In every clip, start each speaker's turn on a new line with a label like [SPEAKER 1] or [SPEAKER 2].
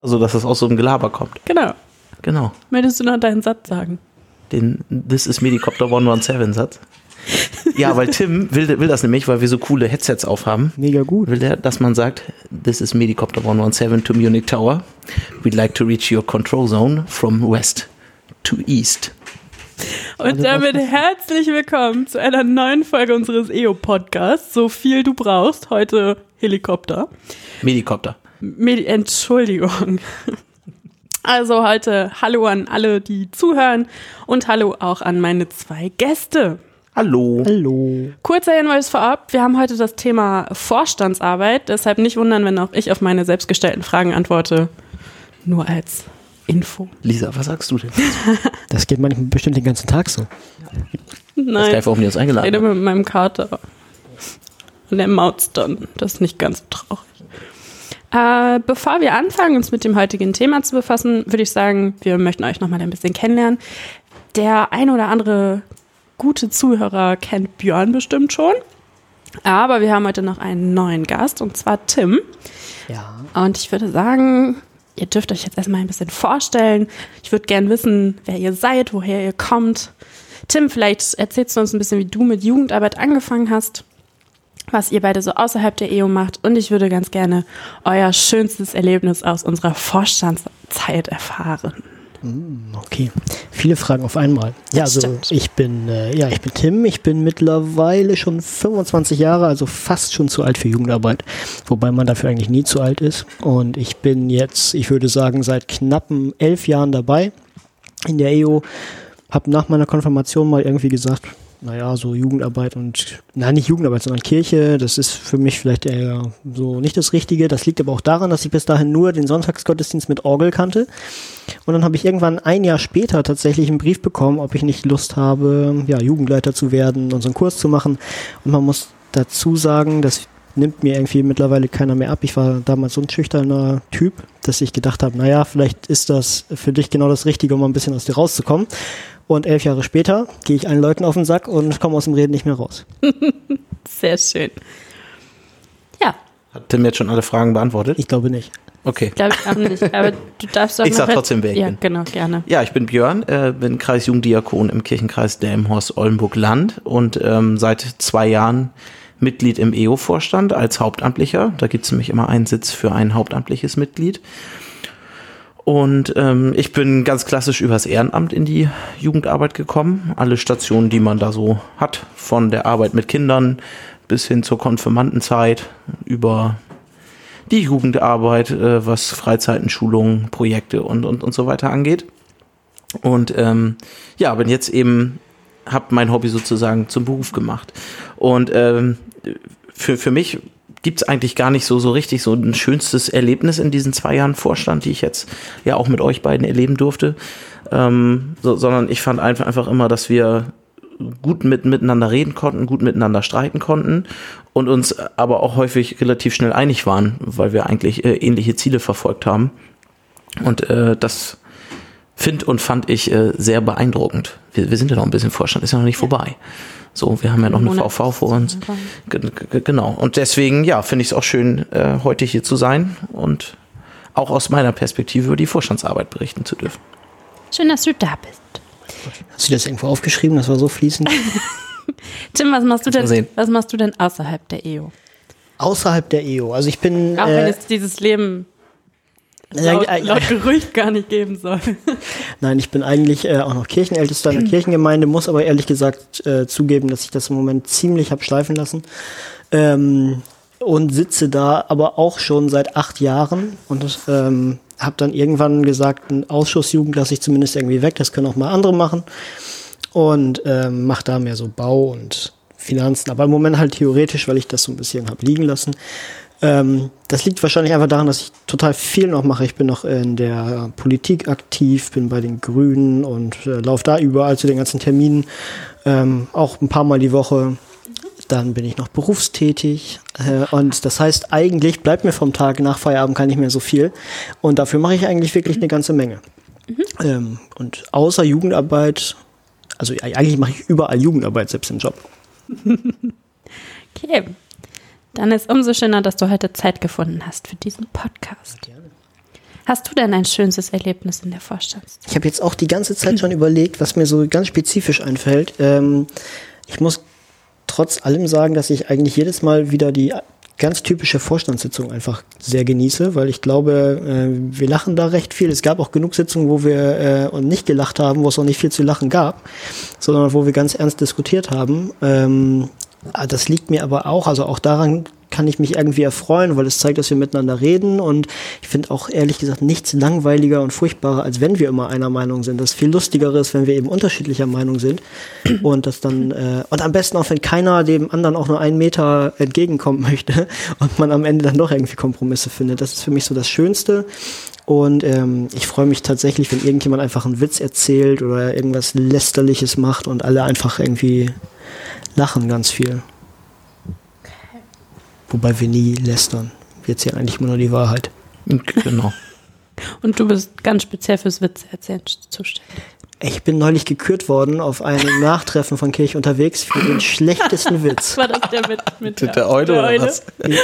[SPEAKER 1] Also, dass es aus so einem Gelaber kommt.
[SPEAKER 2] Genau.
[SPEAKER 1] Genau.
[SPEAKER 2] Möchtest du noch deinen Satz sagen?
[SPEAKER 1] Den This is Medicopter 117 Satz. Ja, weil Tim will, will das nämlich, weil wir so coole Headsets aufhaben.
[SPEAKER 3] Mega gut.
[SPEAKER 1] Will der, dass man sagt, This is Medicopter 117 to Munich Tower. We'd like to reach your control zone from west to east.
[SPEAKER 2] Und damit herzlich willkommen zu einer neuen Folge unseres EO-Podcasts. So viel du brauchst. Heute Helikopter.
[SPEAKER 1] Medicopter.
[SPEAKER 2] Medi Entschuldigung. Also heute Hallo an alle, die zuhören und Hallo auch an meine zwei Gäste.
[SPEAKER 1] Hallo.
[SPEAKER 3] Hallo.
[SPEAKER 2] Kurzer Hinweis vorab, wir haben heute das Thema Vorstandsarbeit, deshalb nicht wundern, wenn auch ich auf meine selbstgestellten Fragen antworte. Nur als Info.
[SPEAKER 1] Lisa, was sagst du denn?
[SPEAKER 3] Das geht manchmal bestimmt den ganzen Tag so.
[SPEAKER 1] Das
[SPEAKER 2] Nein,
[SPEAKER 1] ist warum die uns
[SPEAKER 2] ich
[SPEAKER 1] eingeladen
[SPEAKER 2] rede
[SPEAKER 1] haben.
[SPEAKER 2] mit meinem Kater. Und der maut's dann. Das ist nicht ganz so traurig. Äh, bevor wir anfangen, uns mit dem heutigen Thema zu befassen, würde ich sagen, wir möchten euch nochmal ein bisschen kennenlernen. Der ein oder andere gute Zuhörer kennt Björn bestimmt schon. Aber wir haben heute noch einen neuen Gast, und zwar Tim.
[SPEAKER 3] Ja.
[SPEAKER 2] Und ich würde sagen, ihr dürft euch jetzt erstmal ein bisschen vorstellen. Ich würde gern wissen, wer ihr seid, woher ihr kommt. Tim, vielleicht erzählst du uns ein bisschen, wie du mit Jugendarbeit angefangen hast, was ihr beide so außerhalb der EO macht. Und ich würde ganz gerne euer schönstes Erlebnis aus unserer Vorstandszeit erfahren.
[SPEAKER 3] Okay. Viele Fragen auf einmal. Ja, also
[SPEAKER 2] stimmt.
[SPEAKER 3] ich bin, äh, ja, ich bin Tim. Ich bin mittlerweile schon 25 Jahre, also fast schon zu alt für Jugendarbeit. Wobei man dafür eigentlich nie zu alt ist. Und ich bin jetzt, ich würde sagen, seit knappen elf Jahren dabei in der EO. Hab nach meiner Konfirmation mal irgendwie gesagt, naja, so Jugendarbeit und, nein, nicht Jugendarbeit, sondern Kirche, das ist für mich vielleicht eher so nicht das Richtige. Das liegt aber auch daran, dass ich bis dahin nur den Sonntagsgottesdienst mit Orgel kannte. Und dann habe ich irgendwann ein Jahr später tatsächlich einen Brief bekommen, ob ich nicht Lust habe, ja, Jugendleiter zu werden und so einen Kurs zu machen. Und man muss dazu sagen, das nimmt mir irgendwie mittlerweile keiner mehr ab. Ich war damals so ein schüchterner Typ, dass ich gedacht habe, naja, vielleicht ist das für dich genau das Richtige, um ein bisschen aus dir rauszukommen. Und elf Jahre später gehe ich allen Leuten auf den Sack und komme aus dem Reden nicht mehr raus.
[SPEAKER 2] Sehr schön. Ja,
[SPEAKER 1] Hat Tim jetzt schon alle Fragen beantwortet?
[SPEAKER 3] Ich glaube nicht.
[SPEAKER 1] Okay.
[SPEAKER 2] glaube ich auch nicht. Aber du darfst doch
[SPEAKER 1] Ich sag trotzdem, wer ich
[SPEAKER 2] Ja,
[SPEAKER 1] bin.
[SPEAKER 2] genau, gerne.
[SPEAKER 1] Ja, ich bin Björn, äh, bin Kreisjugenddiakon im Kirchenkreis Delmenhorst-Oldenburg-Land und ähm, seit zwei Jahren Mitglied im EO-Vorstand als Hauptamtlicher. Da gibt es nämlich immer einen Sitz für ein hauptamtliches Mitglied. Und ähm, ich bin ganz klassisch übers Ehrenamt in die Jugendarbeit gekommen. Alle Stationen, die man da so hat, von der Arbeit mit Kindern bis hin zur Konfirmandenzeit, über die Jugendarbeit, äh, was Freizeiten, Schulungen, Projekte und, und, und so weiter angeht. Und ähm, ja, bin jetzt eben, habe mein Hobby sozusagen zum Beruf gemacht. Und ähm, für, für mich gibt es eigentlich gar nicht so, so richtig so ein schönstes Erlebnis in diesen zwei Jahren Vorstand, die ich jetzt ja auch mit euch beiden erleben durfte. Ähm, so, sondern ich fand einfach, einfach immer, dass wir gut mit, miteinander reden konnten, gut miteinander streiten konnten und uns aber auch häufig relativ schnell einig waren, weil wir eigentlich äh, ähnliche Ziele verfolgt haben. Und äh, das finde und fand ich äh, sehr beeindruckend. Wir, wir sind ja noch ein bisschen Vorstand, ist ja noch nicht vorbei. So, wir haben ja noch eine
[SPEAKER 2] Monat
[SPEAKER 1] VV vor uns. Genau. Und deswegen, ja, finde ich es auch schön, äh, heute hier zu sein und auch aus meiner Perspektive über die Vorstandsarbeit berichten zu dürfen.
[SPEAKER 2] Schön, dass du da bist.
[SPEAKER 3] Hast du das irgendwo aufgeschrieben? Das war so fließend.
[SPEAKER 2] Tim, was machst du
[SPEAKER 1] mal
[SPEAKER 2] denn,
[SPEAKER 1] sehen.
[SPEAKER 2] was machst du denn außerhalb der EO?
[SPEAKER 3] Außerhalb der EO. Also ich bin.
[SPEAKER 2] Auch wenn
[SPEAKER 3] äh,
[SPEAKER 2] es dieses Leben laut, laut Gerücht gar nicht geben soll.
[SPEAKER 3] Nein, ich bin eigentlich äh, auch noch Kirchenältester in der Kirchengemeinde, muss aber ehrlich gesagt äh, zugeben, dass ich das im Moment ziemlich hab schleifen lassen. Ähm, und sitze da aber auch schon seit acht Jahren und ähm, habe dann irgendwann gesagt, einen Ausschussjugend lasse ich zumindest irgendwie weg, das können auch mal andere machen. Und ähm, mache da mehr so Bau und Finanzen, aber im Moment halt theoretisch, weil ich das so ein bisschen habe liegen lassen. Ähm, das liegt wahrscheinlich einfach daran, dass ich total viel noch mache. Ich bin noch in der Politik aktiv, bin bei den Grünen und äh, laufe da überall zu den ganzen Terminen, ähm, auch ein paar Mal die Woche. Dann bin ich noch berufstätig äh, und das heißt, eigentlich bleibt mir vom Tag nach Feierabend gar nicht mehr so viel und dafür mache ich eigentlich wirklich eine ganze Menge. Ähm, und außer Jugendarbeit, also eigentlich mache ich überall Jugendarbeit, selbst im Job.
[SPEAKER 2] Okay. Dann ist umso schöner, dass du heute Zeit gefunden hast für diesen Podcast. Hast du denn ein schönstes Erlebnis in der Vorstands?
[SPEAKER 3] Ich habe jetzt auch die ganze Zeit schon überlegt, was mir so ganz spezifisch einfällt. Ähm, ich muss trotz allem sagen, dass ich eigentlich jedes Mal wieder die ganz typische Vorstandssitzung einfach sehr genieße, weil ich glaube, äh, wir lachen da recht viel. Es gab auch genug Sitzungen, wo wir äh, nicht gelacht haben, wo es auch nicht viel zu lachen gab, sondern wo wir ganz ernst diskutiert haben. Ähm, das liegt mir aber auch, also auch daran kann ich mich irgendwie erfreuen, weil es zeigt, dass wir miteinander reden und ich finde auch ehrlich gesagt nichts langweiliger und furchtbarer, als wenn wir immer einer Meinung sind. Das viel lustiger ist, wenn wir eben unterschiedlicher Meinung sind und das dann äh, und am besten auch, wenn keiner dem anderen auch nur einen Meter entgegenkommen möchte und man am Ende dann doch irgendwie Kompromisse findet. Das ist für mich so das Schönste. Und ähm, ich freue mich tatsächlich, wenn irgendjemand einfach einen Witz erzählt oder irgendwas Lästerliches macht und alle einfach irgendwie lachen ganz viel. Wobei wir nie lästern. Wir erzählen eigentlich immer nur die Wahrheit.
[SPEAKER 1] Genau.
[SPEAKER 2] Und du bist ganz speziell fürs Witze erzählen zuständig.
[SPEAKER 3] Ich bin neulich gekürt worden auf einem Nachtreffen von Kirche unterwegs für den schlechtesten Witz.
[SPEAKER 2] War das der mit, mit
[SPEAKER 1] der, der Eule
[SPEAKER 2] der
[SPEAKER 1] oder
[SPEAKER 2] Eule?
[SPEAKER 1] was?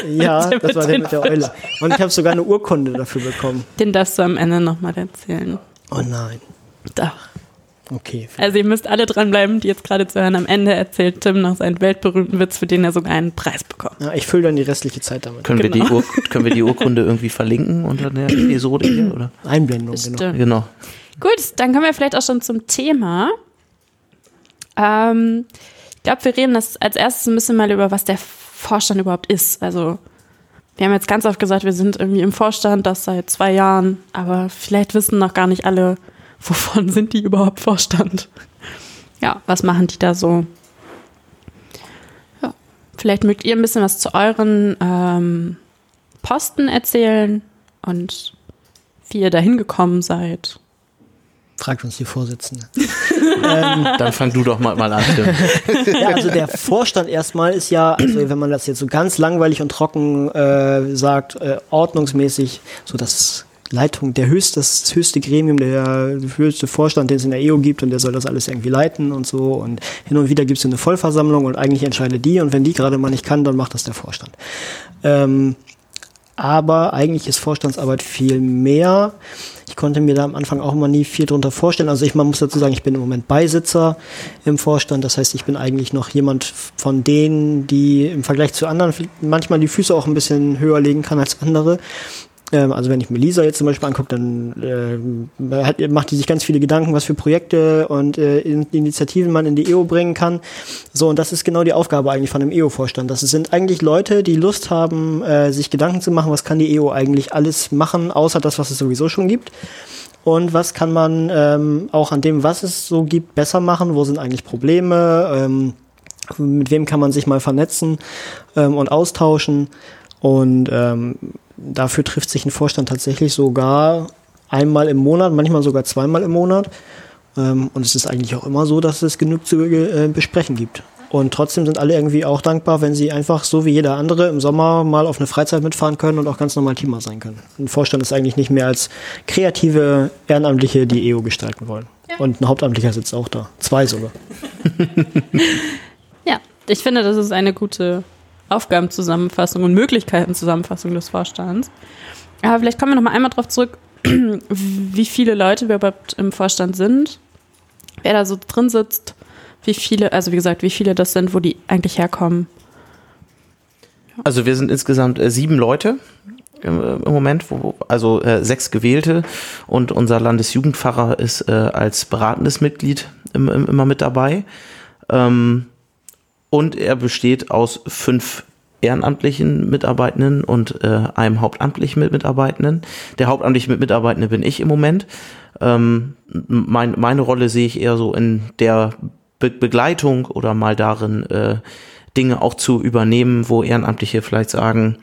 [SPEAKER 3] Ja,
[SPEAKER 2] Der
[SPEAKER 3] das war der mit der Eule. Und ich habe sogar eine Urkunde dafür bekommen.
[SPEAKER 2] Den darfst du am Ende nochmal erzählen.
[SPEAKER 3] Oh nein.
[SPEAKER 2] Doch.
[SPEAKER 3] Okay.
[SPEAKER 2] Also ihr müsst alle dranbleiben, die jetzt gerade zuhören. Am Ende erzählt Tim noch seinen weltberühmten Witz, für den er sogar einen Preis bekommt.
[SPEAKER 3] Ja, ich fülle dann die restliche Zeit damit.
[SPEAKER 1] Können, wir
[SPEAKER 2] Genau.
[SPEAKER 1] die Ur können wir die Urkunde irgendwie verlinken unter der Episode hier? Oder?
[SPEAKER 3] Einblendung, genau.
[SPEAKER 1] Genau.
[SPEAKER 2] Gut, dann kommen wir vielleicht auch schon zum Thema. Ähm, ich glaube, wir reden das als erstes ein bisschen mal über, was der Vorstand überhaupt ist. Also, wir haben jetzt ganz oft gesagt, wir sind irgendwie im Vorstand, das seit zwei Jahren, aber vielleicht wissen noch gar nicht alle, wovon sind die überhaupt Vorstand. Ja, was machen die da so? Ja, vielleicht mögt ihr ein bisschen was zu euren ähm, Posten erzählen und wie ihr da hingekommen seid.
[SPEAKER 3] Fragt uns die Vorsitzende.
[SPEAKER 1] Dann fang du doch mal, mal an.
[SPEAKER 3] Ja, also der Vorstand erstmal ist ja, also wenn man das jetzt so ganz langweilig und trocken äh, sagt, äh, ordnungsmäßig so das Leitung, der höchste, das höchste Gremium, der höchste Vorstand, den es in der EO gibt und der soll das alles irgendwie leiten und so. Und hin und wieder gibt es eine Vollversammlung und eigentlich entscheidet die und wenn die gerade mal nicht kann, dann macht das der Vorstand. Ähm, aber eigentlich ist Vorstandsarbeit viel mehr. Ich konnte mir da am Anfang auch immer nie viel drunter vorstellen. Also ich man muss dazu sagen, ich bin im Moment Beisitzer im Vorstand. Das heißt, ich bin eigentlich noch jemand von denen, die im Vergleich zu anderen manchmal die Füße auch ein bisschen höher legen kann als andere. Ähm, also wenn ich mir Lisa jetzt zum Beispiel angucke, dann äh, hat, macht die sich ganz viele Gedanken, was für Projekte und äh, In- Initiativen man in die EO bringen kann. So, und das ist genau die Aufgabe eigentlich von einem EO-Vorstand. Das sind eigentlich Leute, die Lust haben, äh, sich Gedanken zu machen, was kann die EO eigentlich alles machen, außer das, was es sowieso schon gibt. Und was kann man ähm, auch an dem, was es so gibt, besser machen? Wo sind eigentlich Probleme? Ähm, mit wem kann man sich mal vernetzen ähm, und austauschen? Und ähm, dafür trifft sich ein Vorstand tatsächlich sogar einmal im Monat, manchmal sogar zweimal im Monat. Ähm, und es ist eigentlich auch immer so, dass es genug zu äh, besprechen gibt. Und trotzdem sind alle irgendwie auch dankbar, wenn sie einfach so wie jeder andere im Sommer mal auf eine Freizeit mitfahren können und auch ganz normal Teamer sein können. Ein Vorstand ist eigentlich nicht mehr als kreative Ehrenamtliche, die EO gestalten wollen. Und ein Hauptamtlicher sitzt auch da. Zwei sogar.
[SPEAKER 2] Ja, ich finde, das ist eine gute Aufgabenzusammenfassung und Möglichkeitenzusammenfassung des Vorstands. Aber vielleicht kommen wir noch mal einmal darauf zurück, wie viele Leute wir überhaupt im Vorstand sind, wer da so drin sitzt, wie viele, also wie gesagt, wie viele das sind, wo die eigentlich herkommen.
[SPEAKER 1] Also wir sind insgesamt äh, sieben Leute im, äh, Moment, wo, also äh, sechs gewählte und unser Landesjugendpfarrer ist als beratendes Mitglied im, im, immer mit dabei. Ähm, und er besteht aus fünf ehrenamtlichen Mitarbeitenden und äh, einem hauptamtlichen mit Mitarbeitenden. Der hauptamtliche mit Mitarbeitende bin ich im Moment. Ähm, mein, meine Rolle sehe ich eher so in der Be Begleitung oder mal darin, äh, Dinge auch zu übernehmen, wo Ehrenamtliche vielleicht sagen,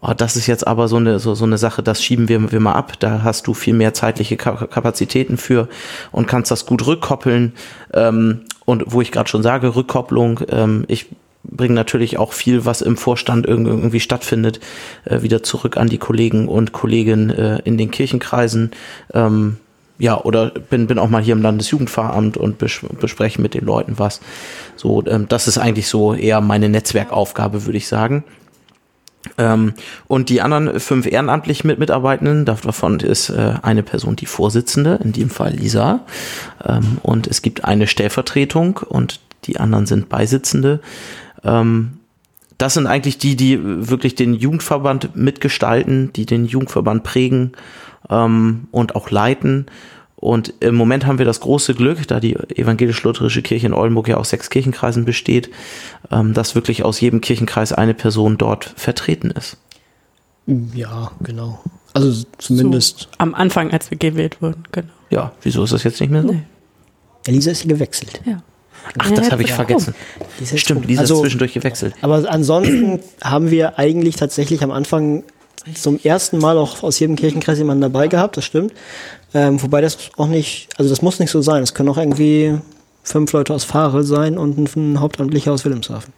[SPEAKER 1] oh, das ist jetzt aber so eine, so, so eine Sache, das schieben wir, wir mal ab, da hast du viel mehr zeitliche Ka- Kapazitäten für und kannst das gut rückkoppeln. Ähm, und wo ich gerade schon sage, Rückkopplung, ähm, ich bringe natürlich auch viel, was im Vorstand irg- irgendwie stattfindet, äh, wieder zurück an die Kollegen und Kolleginnen äh, in den Kirchenkreisen. Ähm, ja, oder bin, bin auch mal hier im Landesjugendpfarramt und bes bespreche mit den Leuten was. So, ähm, das ist eigentlich so eher meine Netzwerkaufgabe, würde ich sagen. Ähm, und die anderen fünf ehrenamtlich mit Mitarbeitenden, davon ist äh, eine Person die Vorsitzende, in dem Fall Lisa. Ähm, und es gibt eine Stellvertretung und die anderen sind Beisitzende. Ähm, das sind eigentlich die, die wirklich den Jugendverband mitgestalten, die den Jugendverband prägen ähm, und auch leiten. Und im Moment haben wir das große Glück, da die evangelisch-lutherische Kirche in Oldenburg ja aus sechs Kirchenkreisen besteht, ähm, dass wirklich aus jedem Kirchenkreis eine Person dort vertreten ist.
[SPEAKER 3] Ja, genau. Also zumindest.
[SPEAKER 2] So, am Anfang, als wir gewählt wurden, genau.
[SPEAKER 1] Ja, wieso ist das jetzt nicht mehr so? Nee.
[SPEAKER 3] Elisa ist gewechselt.
[SPEAKER 2] Ja.
[SPEAKER 1] Ach, das habe ich vergessen. Stimmt, Lisa also, ist zwischendurch gewechselt.
[SPEAKER 3] Aber ansonsten haben wir eigentlich tatsächlich am Anfang zum ersten Mal auch aus jedem Kirchenkreis jemanden dabei gehabt, das stimmt. Ähm, wobei das auch nicht, also das muss nicht so sein. Es können auch irgendwie fünf Leute aus Fahre sein und ein Hauptamtlicher aus Wilhelmshaven.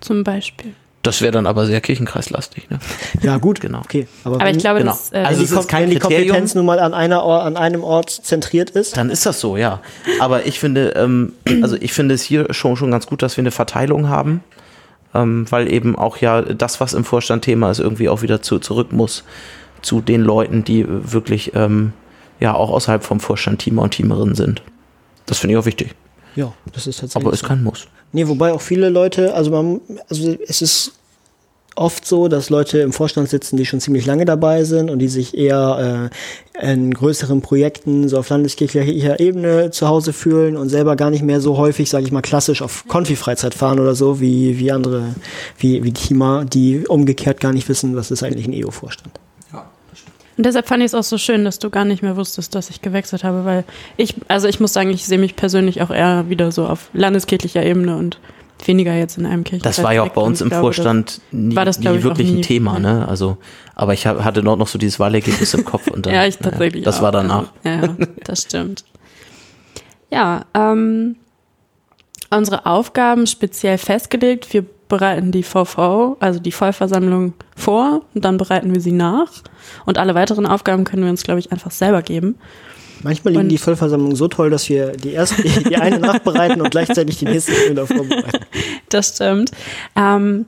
[SPEAKER 2] Zum Beispiel.
[SPEAKER 1] Das wäre dann aber sehr kirchenkreislastig. Ne?
[SPEAKER 3] Ja, gut, genau. Okay.
[SPEAKER 2] Aber, aber wenn, ich glaube,
[SPEAKER 1] genau.
[SPEAKER 2] das,
[SPEAKER 3] äh, also wenn, die, wenn die Kompetenz nun mal an, einer, an einem Ort zentriert ist.
[SPEAKER 1] Dann ist das so, ja. Aber ich finde, ähm, also ich finde es hier schon, schon ganz gut, dass wir eine Verteilung haben, ähm, weil eben auch ja das, was im Vorstand Thema ist, irgendwie auch wieder zu, zurück muss zu den Leuten, die wirklich ähm, ja auch außerhalb vom Vorstand Teamer und Teamerinnen sind. Das finde ich auch wichtig.
[SPEAKER 3] Ja, das ist tatsächlich.
[SPEAKER 1] Aber es so. kein Muss.
[SPEAKER 3] Nee, wobei auch viele Leute, also man, also es ist oft so, dass Leute im Vorstand sitzen, die schon ziemlich lange dabei sind und die sich eher äh, in größeren Projekten so auf landeskirchlicher Ebene zu Hause fühlen und selber gar nicht mehr so häufig, sage ich mal, klassisch auf Konfi-Freizeit fahren oder so, wie, wie andere, wie, wie Teamer, die umgekehrt gar nicht wissen, was ist eigentlich ein EO-Vorstand.
[SPEAKER 2] Und deshalb fand ich es auch so schön, dass du gar nicht mehr wusstest, dass ich gewechselt habe, weil ich, also ich muss sagen, ich sehe mich persönlich auch eher wieder so auf landeskirchlicher Ebene und weniger jetzt in einem Kirchenkreis.
[SPEAKER 1] Das war ja auch bei uns im glaube, Vorstand nie, das, nie wirklich nie, ein Thema, ne? Also, aber ich hatte noch, noch so dieses Wahlergebnis im Kopf und dann,
[SPEAKER 2] ja, ich tatsächlich.
[SPEAKER 1] Ja, das
[SPEAKER 2] auch,
[SPEAKER 1] war danach.
[SPEAKER 2] Ja, ja, das stimmt. Ja, ähm, unsere Aufgaben speziell festgelegt. Wir bereiten die VV, also die Vollversammlung, vor und dann bereiten wir sie nach. Und alle weiteren Aufgaben können wir uns, glaube ich, einfach selber geben.
[SPEAKER 3] Manchmal liegen und die Vollversammlung so toll, dass wir die erste, die eine nachbereiten und gleichzeitig die nächste wieder vorbereiten.
[SPEAKER 2] Das stimmt. Ähm,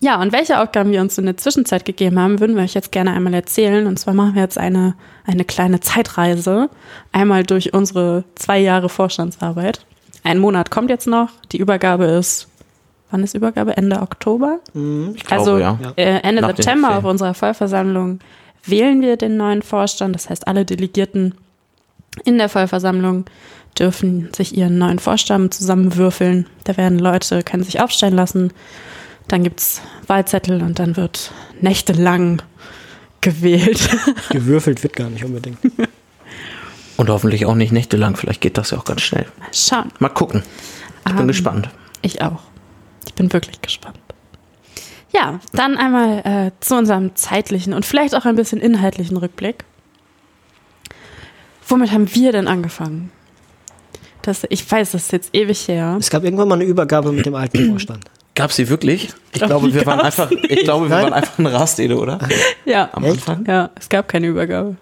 [SPEAKER 2] ja, und welche Aufgaben wir uns in der Zwischenzeit gegeben haben, würden wir euch jetzt gerne einmal erzählen. Und zwar machen wir jetzt eine, eine kleine Zeitreise. Einmal durch unsere zwei Jahre Vorstandsarbeit. Ein Monat kommt jetzt noch. Die Übergabe ist wann ist Übergabe? Ende Oktober?
[SPEAKER 1] Mhm, ich
[SPEAKER 2] also
[SPEAKER 1] glaube,
[SPEAKER 2] ja. äh, Ende Nach September auf unserer Vollversammlung wählen wir den neuen Vorstand. Das heißt, alle Delegierten in der Vollversammlung dürfen sich ihren neuen Vorstand zusammenwürfeln. Da werden Leute, können sich aufstellen lassen. Dann gibt es Wahlzettel und dann wird nächtelang gewählt.
[SPEAKER 3] Gewürfelt wird gar nicht unbedingt.
[SPEAKER 1] Und hoffentlich auch nicht nächtelang. Vielleicht geht das ja auch ganz schnell.
[SPEAKER 2] Mal schauen.
[SPEAKER 1] Mal gucken. Ich bin um, gespannt.
[SPEAKER 2] Ich auch. Ich bin wirklich gespannt. Ja, dann einmal äh, zu unserem zeitlichen und vielleicht auch ein bisschen inhaltlichen Rückblick. Womit haben wir denn angefangen? Das, ich weiß, das ist jetzt ewig her.
[SPEAKER 3] Es gab irgendwann mal eine Übergabe mit dem alten Vorstand.
[SPEAKER 1] Gab sie wirklich? Ich glaube, wir waren einfach, ich glaube, wir waren einfach eine Rastede, oder?
[SPEAKER 2] Ja. Am Echt? Anfang? Ja, es gab keine Übergabe.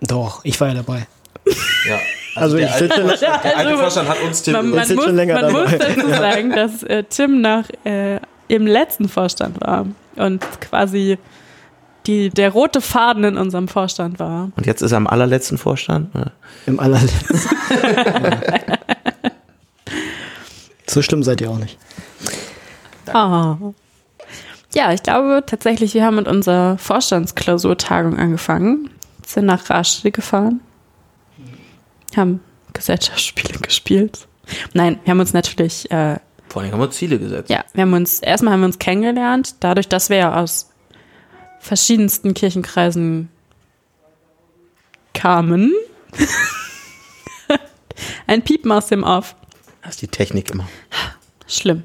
[SPEAKER 3] Doch, ich war ja dabei.
[SPEAKER 1] Ja. Also, also
[SPEAKER 3] ich
[SPEAKER 1] sitze schon, der alte Vorstand hat uns Tim
[SPEAKER 2] man, man muss, schon länger man dabei. muss dazu sagen, dass äh, Tim nach äh, im letzten Vorstand war und quasi die, der rote Faden in unserem Vorstand war.
[SPEAKER 1] Und jetzt ist er im allerletzten Vorstand? Oder?
[SPEAKER 3] Im allerletzten. so schlimm seid ihr auch nicht.
[SPEAKER 2] Oh. Ja, ich glaube tatsächlich, wir haben mit unserer Vorstandsklausurtagung angefangen, sind nach Raschede gefahren, haben Gesellschaftsspiele gespielt. Nein, wir haben uns natürlich. Äh,
[SPEAKER 1] Vor allem haben wir Ziele gesetzt.
[SPEAKER 2] Ja, wir haben uns, erstmal haben wir uns kennengelernt, dadurch, dass wir ja aus verschiedensten Kirchenkreisen kamen. Ein Piepen aus dem Off.
[SPEAKER 1] Das ist die Technik immer.
[SPEAKER 2] Schlimm.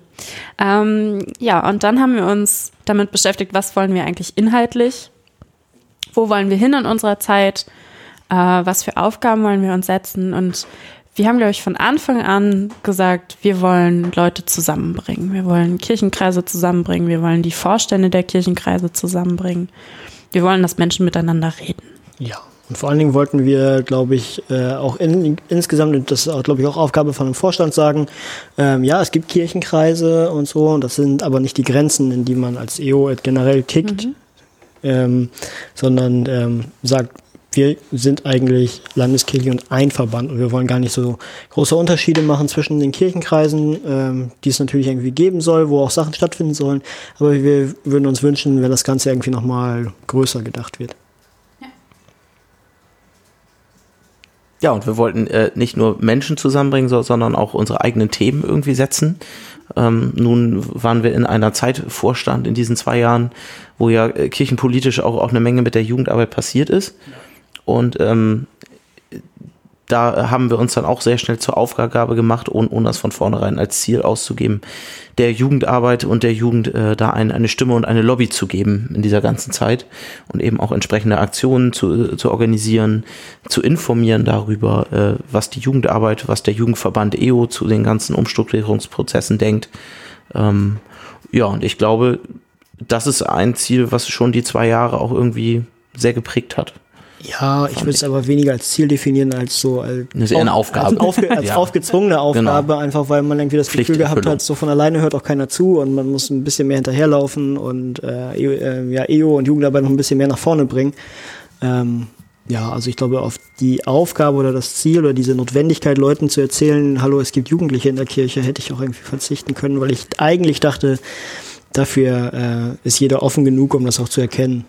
[SPEAKER 2] Ähm, ja, und dann haben wir uns damit beschäftigt, was wollen wir eigentlich inhaltlich? Wo wollen wir hin in unserer Zeit? äh, was für Aufgaben wollen wir uns setzen. Und wir haben, glaube ich, von Anfang an gesagt, wir wollen Leute zusammenbringen. Wir wollen Kirchenkreise zusammenbringen. Wir wollen die Vorstände der Kirchenkreise zusammenbringen. Wir wollen, dass Menschen miteinander reden.
[SPEAKER 3] Ja, Und vor allen Dingen wollten wir, glaube ich, äh, auch in, insgesamt, und das ist, glaube ich, auch Aufgabe von einem Vorstand sagen, ähm, ja, es gibt Kirchenkreise und so, und das sind aber nicht die Grenzen, in die man als EO generell tickt, mhm. ähm, sondern ähm, sagt, wir sind eigentlich Landeskirche und ein Verband und wir wollen gar nicht so große Unterschiede machen zwischen den Kirchenkreisen, ähm, die es natürlich irgendwie geben soll, wo auch Sachen stattfinden sollen. Aber wir würden uns wünschen, wenn das Ganze irgendwie nochmal größer gedacht wird.
[SPEAKER 1] Ja, und wir wollten äh, nicht nur Menschen zusammenbringen, so, sondern auch unsere eigenen Themen irgendwie setzen. Ähm, nun waren wir in einer Zeit Vorstand in diesen zwei Jahren, wo ja äh, kirchenpolitisch auch, auch eine Menge mit der Jugendarbeit passiert ist. Ja. Und ähm, da haben wir uns dann auch sehr schnell zur Aufgabe gemacht, ohne, ohne das von vornherein als Ziel auszugeben, der Jugendarbeit und der Jugend äh, da ein, eine Stimme und eine Lobby zu geben in dieser ganzen Zeit und eben auch entsprechende Aktionen zu, zu organisieren, zu informieren darüber, äh, was die Jugendarbeit, was der Jugendverband EO zu den ganzen Umstrukturierungsprozessen denkt. Ähm, ja, und ich glaube, das ist ein Ziel, was schon die zwei Jahre auch irgendwie sehr geprägt hat.
[SPEAKER 3] Ja, ich würde es aber weniger als Ziel definieren als so als,
[SPEAKER 1] das ist eher eine Aufgabe.
[SPEAKER 3] als, aufge, als ja. aufgezwungene Aufgabe, genau. einfach weil man irgendwie das Gefühl gehabt hat, so von alleine hört auch keiner zu und man muss ein bisschen mehr hinterherlaufen und äh, äh ja, EO und Jugendarbeit noch ein bisschen mehr nach vorne bringen. Ähm, ja, also ich glaube, auf die Aufgabe oder das Ziel oder diese Notwendigkeit, Leuten zu erzählen, hallo, es gibt Jugendliche in der Kirche, hätte ich auch irgendwie verzichten können, weil ich eigentlich dachte, dafür äh, ist jeder offen genug, um das auch zu erkennen.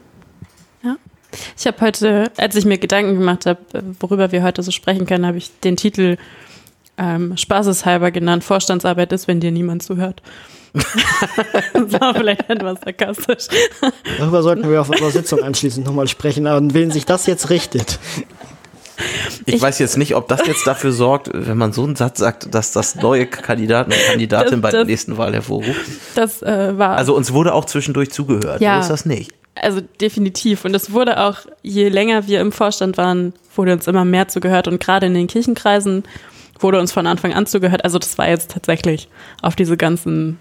[SPEAKER 2] Ich habe heute, als ich mir Gedanken gemacht habe, worüber wir heute so sprechen können, habe ich den Titel ähm, spaßeshalber genannt, Vorstandsarbeit ist, wenn dir niemand zuhört. das war vielleicht etwas sarkastisch.
[SPEAKER 3] Darüber sollten wir auf unserer Sitzung anschließend nochmal sprechen, an wen sich das jetzt richtet.
[SPEAKER 1] Ich, ich, weiß jetzt nicht, ob das jetzt dafür sorgt, wenn man so einen Satz sagt, dass das neue Kandidaten und Kandidatin das, bei der nächsten Wahl hervorruft.
[SPEAKER 2] Das äh, war.
[SPEAKER 1] Also uns wurde auch zwischendurch zugehört. Ja. So ist das nicht.
[SPEAKER 2] Also definitiv. Und es wurde auch, je länger wir im Vorstand waren, wurde uns immer mehr zugehört. Und gerade in den Kirchenkreisen wurde uns von Anfang an zugehört. Also das war jetzt tatsächlich auf diese ganzen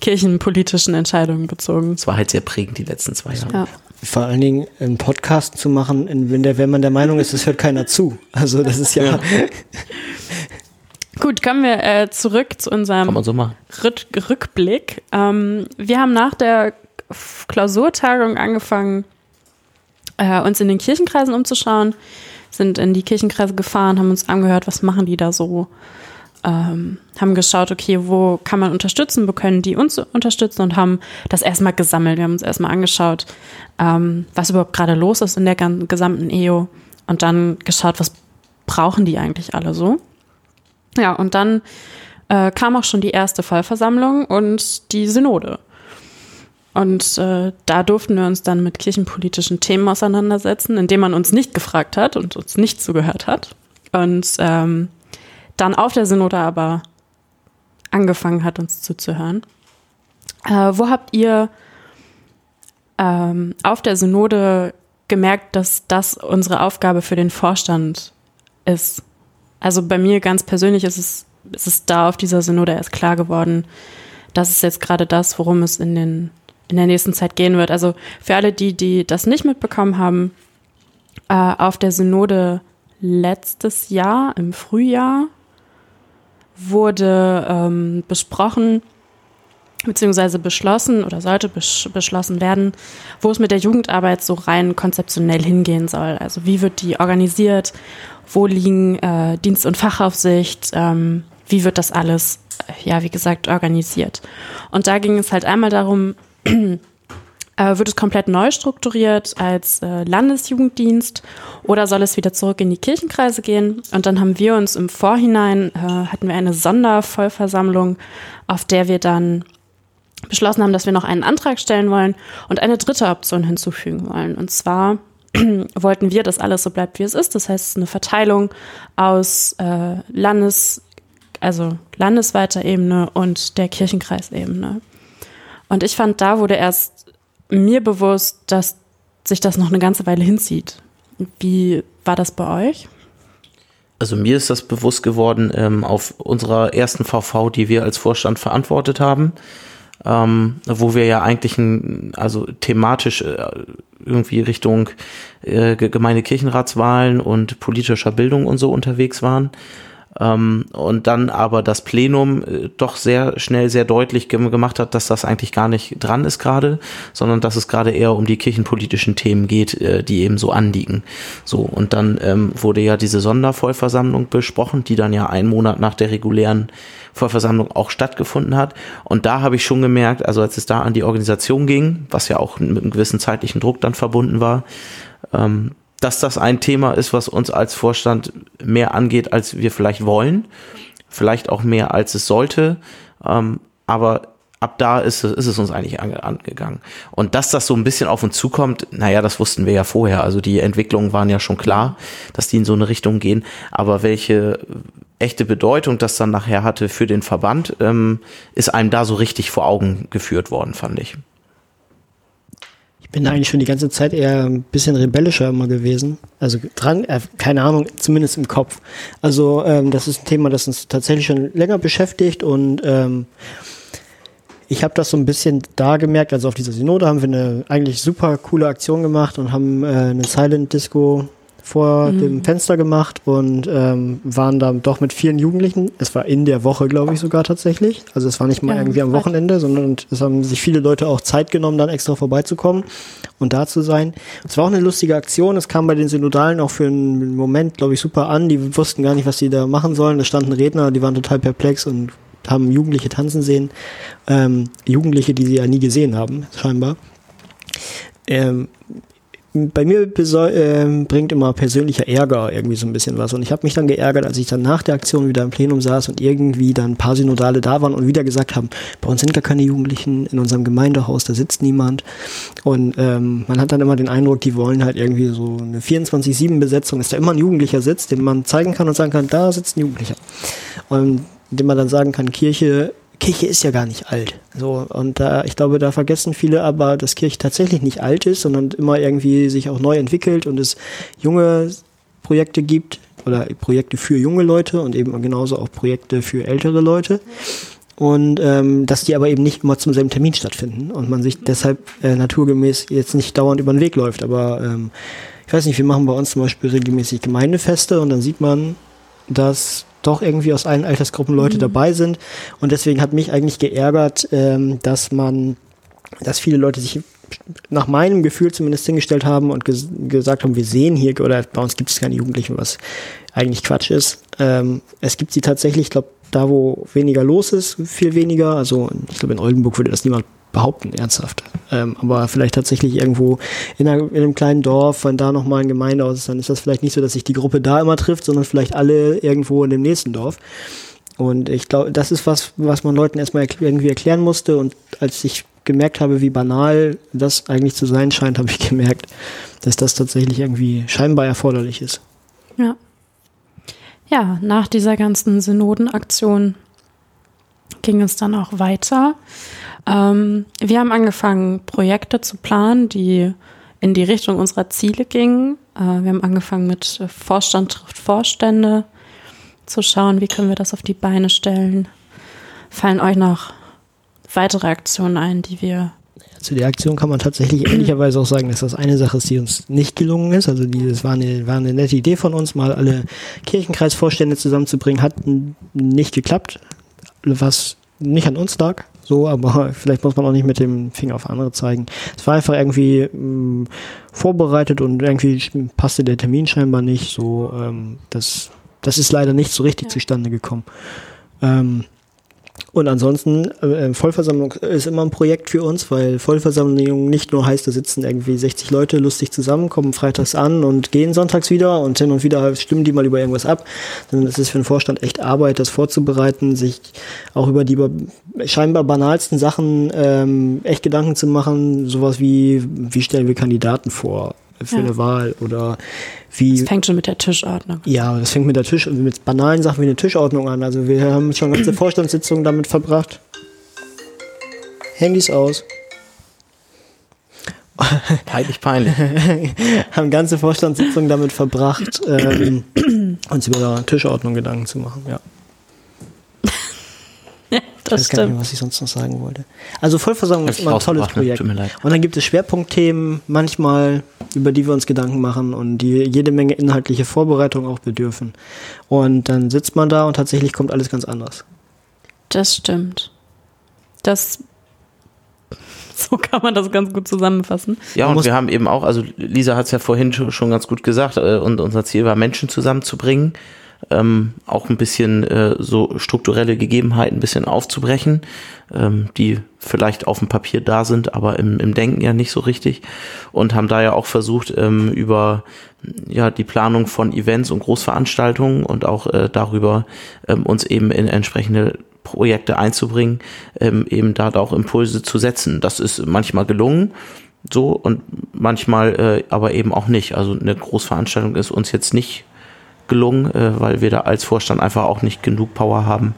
[SPEAKER 2] kirchenpolitischen Entscheidungen bezogen.
[SPEAKER 1] Es war halt sehr prägend die letzten zwei Jahre. Ja.
[SPEAKER 3] Vor allen Dingen einen Podcast zu machen, wenn, der, wenn man der Meinung ist, es hört keiner zu. Also das ist ja. ja.
[SPEAKER 2] Gut, kommen wir äh, zurück zu unserem
[SPEAKER 1] so
[SPEAKER 2] Rück Rückblick. Ähm, wir haben nach der Klausurtagung angefangen, äh, uns in den Kirchenkreisen umzuschauen, sind in die Kirchenkreise gefahren, haben uns angehört, was machen die da so, ähm, haben geschaut, okay, wo kann man unterstützen, wo können die uns unterstützen und haben das erstmal gesammelt. Wir haben uns erstmal angeschaut, ähm, was überhaupt gerade los ist in der gesamten EO und dann geschaut, was brauchen die eigentlich alle so. Ja, und dann äh, kam auch schon die erste Vollversammlung und die Synode. Und äh, da durften wir uns dann mit kirchenpolitischen Themen auseinandersetzen, indem man uns nicht gefragt hat und uns nicht zugehört hat. Und ähm, dann auf der Synode aber angefangen hat, uns zuzuhören. Äh, wo habt ihr ähm, auf der Synode gemerkt, dass das unsere Aufgabe für den Vorstand ist? Also bei mir ganz persönlich ist es, ist es da auf dieser Synode erst klar geworden, das ist jetzt gerade das, worum es in den in der nächsten Zeit gehen wird. Also für alle, die, die das nicht mitbekommen haben, äh, auf der Synode letztes Jahr, im Frühjahr, wurde ähm, besprochen, beziehungsweise beschlossen oder sollte besch beschlossen werden, wo es mit der Jugendarbeit so rein konzeptionell hingehen soll. Also wie wird die organisiert, wo liegen äh, Dienst- und Fachaufsicht, ähm, wie wird das alles, äh, ja, wie gesagt, organisiert. Und da ging es halt einmal darum, wird es komplett neu strukturiert als äh, Landesjugenddienst oder soll es wieder zurück in die Kirchenkreise gehen? Und dann haben wir uns im Vorhinein, äh, hatten wir eine Sondervollversammlung, auf der wir dann beschlossen haben, dass wir noch einen Antrag stellen wollen und eine dritte Option hinzufügen wollen. Und zwar wollten wir, dass alles so bleibt, wie es ist. Das heißt, eine Verteilung aus äh, Landes, also landesweiter Ebene und der Kirchenkreisebene. Und ich fand, da wurde erst mir bewusst, dass sich das noch eine ganze Weile hinzieht. Wie war das bei euch?
[SPEAKER 1] Also mir ist das bewusst geworden ähm, auf unserer ersten VV, die wir als Vorstand verantwortet haben. ähm, wo wir ja eigentlich ein, also thematisch äh, irgendwie Richtung äh, Gemeindekirchenratswahlen und politischer Bildung und so unterwegs waren. Ähm, und dann aber das Plenum äh, doch sehr schnell sehr deutlich gemacht hat, dass das eigentlich gar nicht dran ist gerade, sondern dass es gerade eher um die kirchenpolitischen Themen geht, äh, die eben so anliegen. So, und dann ähm, wurde ja diese Sondervollversammlung besprochen, die dann ja einen Monat nach der regulären Vollversammlung auch stattgefunden hat. Und da habe ich schon gemerkt, also als es da an die Organisation ging, was ja auch mit einem gewissen zeitlichen Druck dann verbunden war, ähm, dass das ein Thema ist, was uns als Vorstand mehr angeht, als wir vielleicht wollen. Vielleicht auch mehr, als es sollte. Ähm, aber ab da ist, ist es uns eigentlich ange, angegangen. Und dass das so ein bisschen auf uns zukommt, naja, das wussten wir ja vorher. Also die Entwicklungen waren ja schon klar, dass die in so eine Richtung gehen. Aber welche echte Bedeutung das dann nachher hatte für den Verband, ähm, ist einem da so richtig vor Augen geführt worden, fand ich
[SPEAKER 3] bin da eigentlich schon die ganze Zeit eher ein bisschen rebellischer immer gewesen. Also dran, äh, keine Ahnung, zumindest im Kopf. Also ähm, das ist ein Thema, das uns tatsächlich schon länger beschäftigt und ähm, ich habe das so ein bisschen da gemerkt, also auf dieser Synode haben wir eine eigentlich super coole Aktion gemacht und haben äh, eine Silent Disco vor mhm. dem Fenster gemacht und ähm, waren da doch mit vielen Jugendlichen. Es war in der Woche, glaube ich, sogar tatsächlich. Also es war nicht mal ja, irgendwie am Wochenende, sondern es haben sich viele Leute auch Zeit genommen, dann extra vorbeizukommen und da zu sein. Es war auch eine lustige Aktion. Es kam bei den Synodalen auch für einen Moment, glaube ich, super an. Die wussten gar nicht, was sie da machen sollen. Da standen Redner, die waren total perplex und haben Jugendliche tanzen sehen. Ähm, Jugendliche, die sie ja nie gesehen haben, scheinbar. Ähm, bei mir äh, bringt immer persönlicher Ärger irgendwie so ein bisschen was. Und ich habe mich dann geärgert, als ich dann nach der Aktion wieder im Plenum saß und irgendwie dann ein paar Synodale da waren und wieder gesagt haben, bei uns sind gar keine Jugendlichen in unserem Gemeindehaus, da sitzt niemand. Und ähm, man hat dann immer den Eindruck, die wollen halt irgendwie so eine 24-7-Besetzung, dass da immer ein Jugendlicher sitzt, den man zeigen kann und sagen kann, da sitzt ein Jugendlicher. Und dem man dann sagen kann, Kirche Kirche ist ja gar nicht alt. So, und da, ich glaube, da vergessen viele aber, dass Kirche tatsächlich nicht alt ist, sondern immer irgendwie sich auch neu entwickelt und es junge Projekte gibt oder Projekte für junge Leute und eben genauso auch Projekte für ältere Leute. Und ähm, dass die aber eben nicht immer zum selben Termin stattfinden und man sich deshalb äh, naturgemäß jetzt nicht dauernd über den Weg läuft. Aber ähm, ich weiß nicht, wir machen bei uns zum Beispiel regelmäßig Gemeindefeste und dann sieht man, dass doch irgendwie aus allen Altersgruppen Leute mhm. dabei sind. Und deswegen hat mich eigentlich geärgert, ähm, dass man, dass viele Leute sich nach meinem Gefühl zumindest hingestellt haben und ges gesagt haben, wir sehen hier, oder bei uns gibt es keine Jugendlichen, was eigentlich Quatsch ist. Ähm, es gibt sie tatsächlich, ich glaube, da wo weniger los ist, viel weniger. Also ich glaube, in Oldenburg würde das niemand behaupten, ernsthaft. Ähm, aber vielleicht tatsächlich irgendwo in, einer, in, einem kleinen Dorf, wenn da nochmal ein Gemeindehaus ist, dann ist das vielleicht nicht so, dass sich die Gruppe da immer trifft, sondern vielleicht alle irgendwo in dem nächsten Dorf. Und ich glaube, das ist was, was man Leuten erstmal irgendwie erklären musste. Und als ich gemerkt habe, wie banal das eigentlich zu sein scheint, habe ich gemerkt, dass das tatsächlich irgendwie scheinbar erforderlich ist.
[SPEAKER 2] Ja. Ja, nach dieser ganzen Synodenaktion ging es dann auch weiter. Ähm, wir haben angefangen, Projekte zu planen, die in die Richtung unserer Ziele gingen. Äh, wir haben angefangen mit Vorstand trifft Vorstände zu schauen, wie können wir das auf die Beine stellen. Fallen euch noch weitere Aktionen ein, die wir
[SPEAKER 3] zu der Aktion kann man tatsächlich ehrlicherweise auch sagen, dass das eine Sache ist, die uns nicht gelungen ist. Also dieses war eine, war eine nette Idee von uns, mal alle Kirchenkreisvorstände zusammenzubringen, hat nicht geklappt, was nicht an uns lag, so, aber vielleicht muss man auch nicht mit dem Finger auf andere zeigen. Es war einfach irgendwie mh, mm, vorbereitet und irgendwie passte der Termin scheinbar nicht. So, ähm, das, das ist leider nicht so richtig ja. zustande gekommen. Ähm, und ansonsten, äh, Vollversammlung ist immer ein Projekt für uns, weil Vollversammlung nicht nur heißt, da sitzen irgendwie 60 Leute lustig zusammen, kommen freitags an und gehen sonntags wieder und hin und wieder stimmen die mal über irgendwas ab, sondern es ist für den Vorstand echt Arbeit, das vorzubereiten, sich auch über die scheinbar banalsten Sachen ähm, echt Gedanken zu machen, sowas wie, wie stellen wir Kandidaten vor für ja. eine Wahl oder wie.
[SPEAKER 2] Das fängt schon mit der Tischordnung.
[SPEAKER 3] Ja, das fängt mit der Tisch, mit banalen Sachen wie eine Tischordnung an. Also wir haben schon ganze Vorstandssitzungen damit verbracht. Handys aus.
[SPEAKER 1] Peinlich, peinlich.
[SPEAKER 3] haben ganze Vorstandssitzungen damit verbracht, ähm, uns über Tischordnung Gedanken zu machen, ja. Ich weiß gar nicht was ich sonst noch sagen wollte. Also Vollversammlung ist immer ein tolles Projekt. Und dann gibt es Schwerpunktthemen, manchmal, über die wir uns Gedanken machen und die jede Menge inhaltliche Vorbereitung auch bedürfen. Und dann sitzt man da und tatsächlich kommt alles ganz anders.
[SPEAKER 2] Das stimmt. Das so kann man das ganz gut zusammenfassen.
[SPEAKER 1] Ja, und wir haben eben auch, also Lisa hat es ja vorhin schon ganz gut gesagt, äh, und unser Ziel war, Menschen zusammenzubringen ähm, auch ein bisschen äh, so strukturelle Gegebenheiten ein bisschen aufzubrechen, ähm, die vielleicht auf dem Papier da sind, aber im, im Denken ja nicht so richtig und haben da ja auch versucht, ähm, über ja die Planung von Events und Großveranstaltungen und auch äh, darüber ähm, uns eben in entsprechende Projekte einzubringen, ähm, eben da auch Impulse zu setzen. Das ist manchmal gelungen, so und manchmal äh, aber eben auch nicht. Also eine Großveranstaltung ist uns jetzt nicht gelungen, äh, weil wir da als Vorstand einfach auch nicht genug Power haben.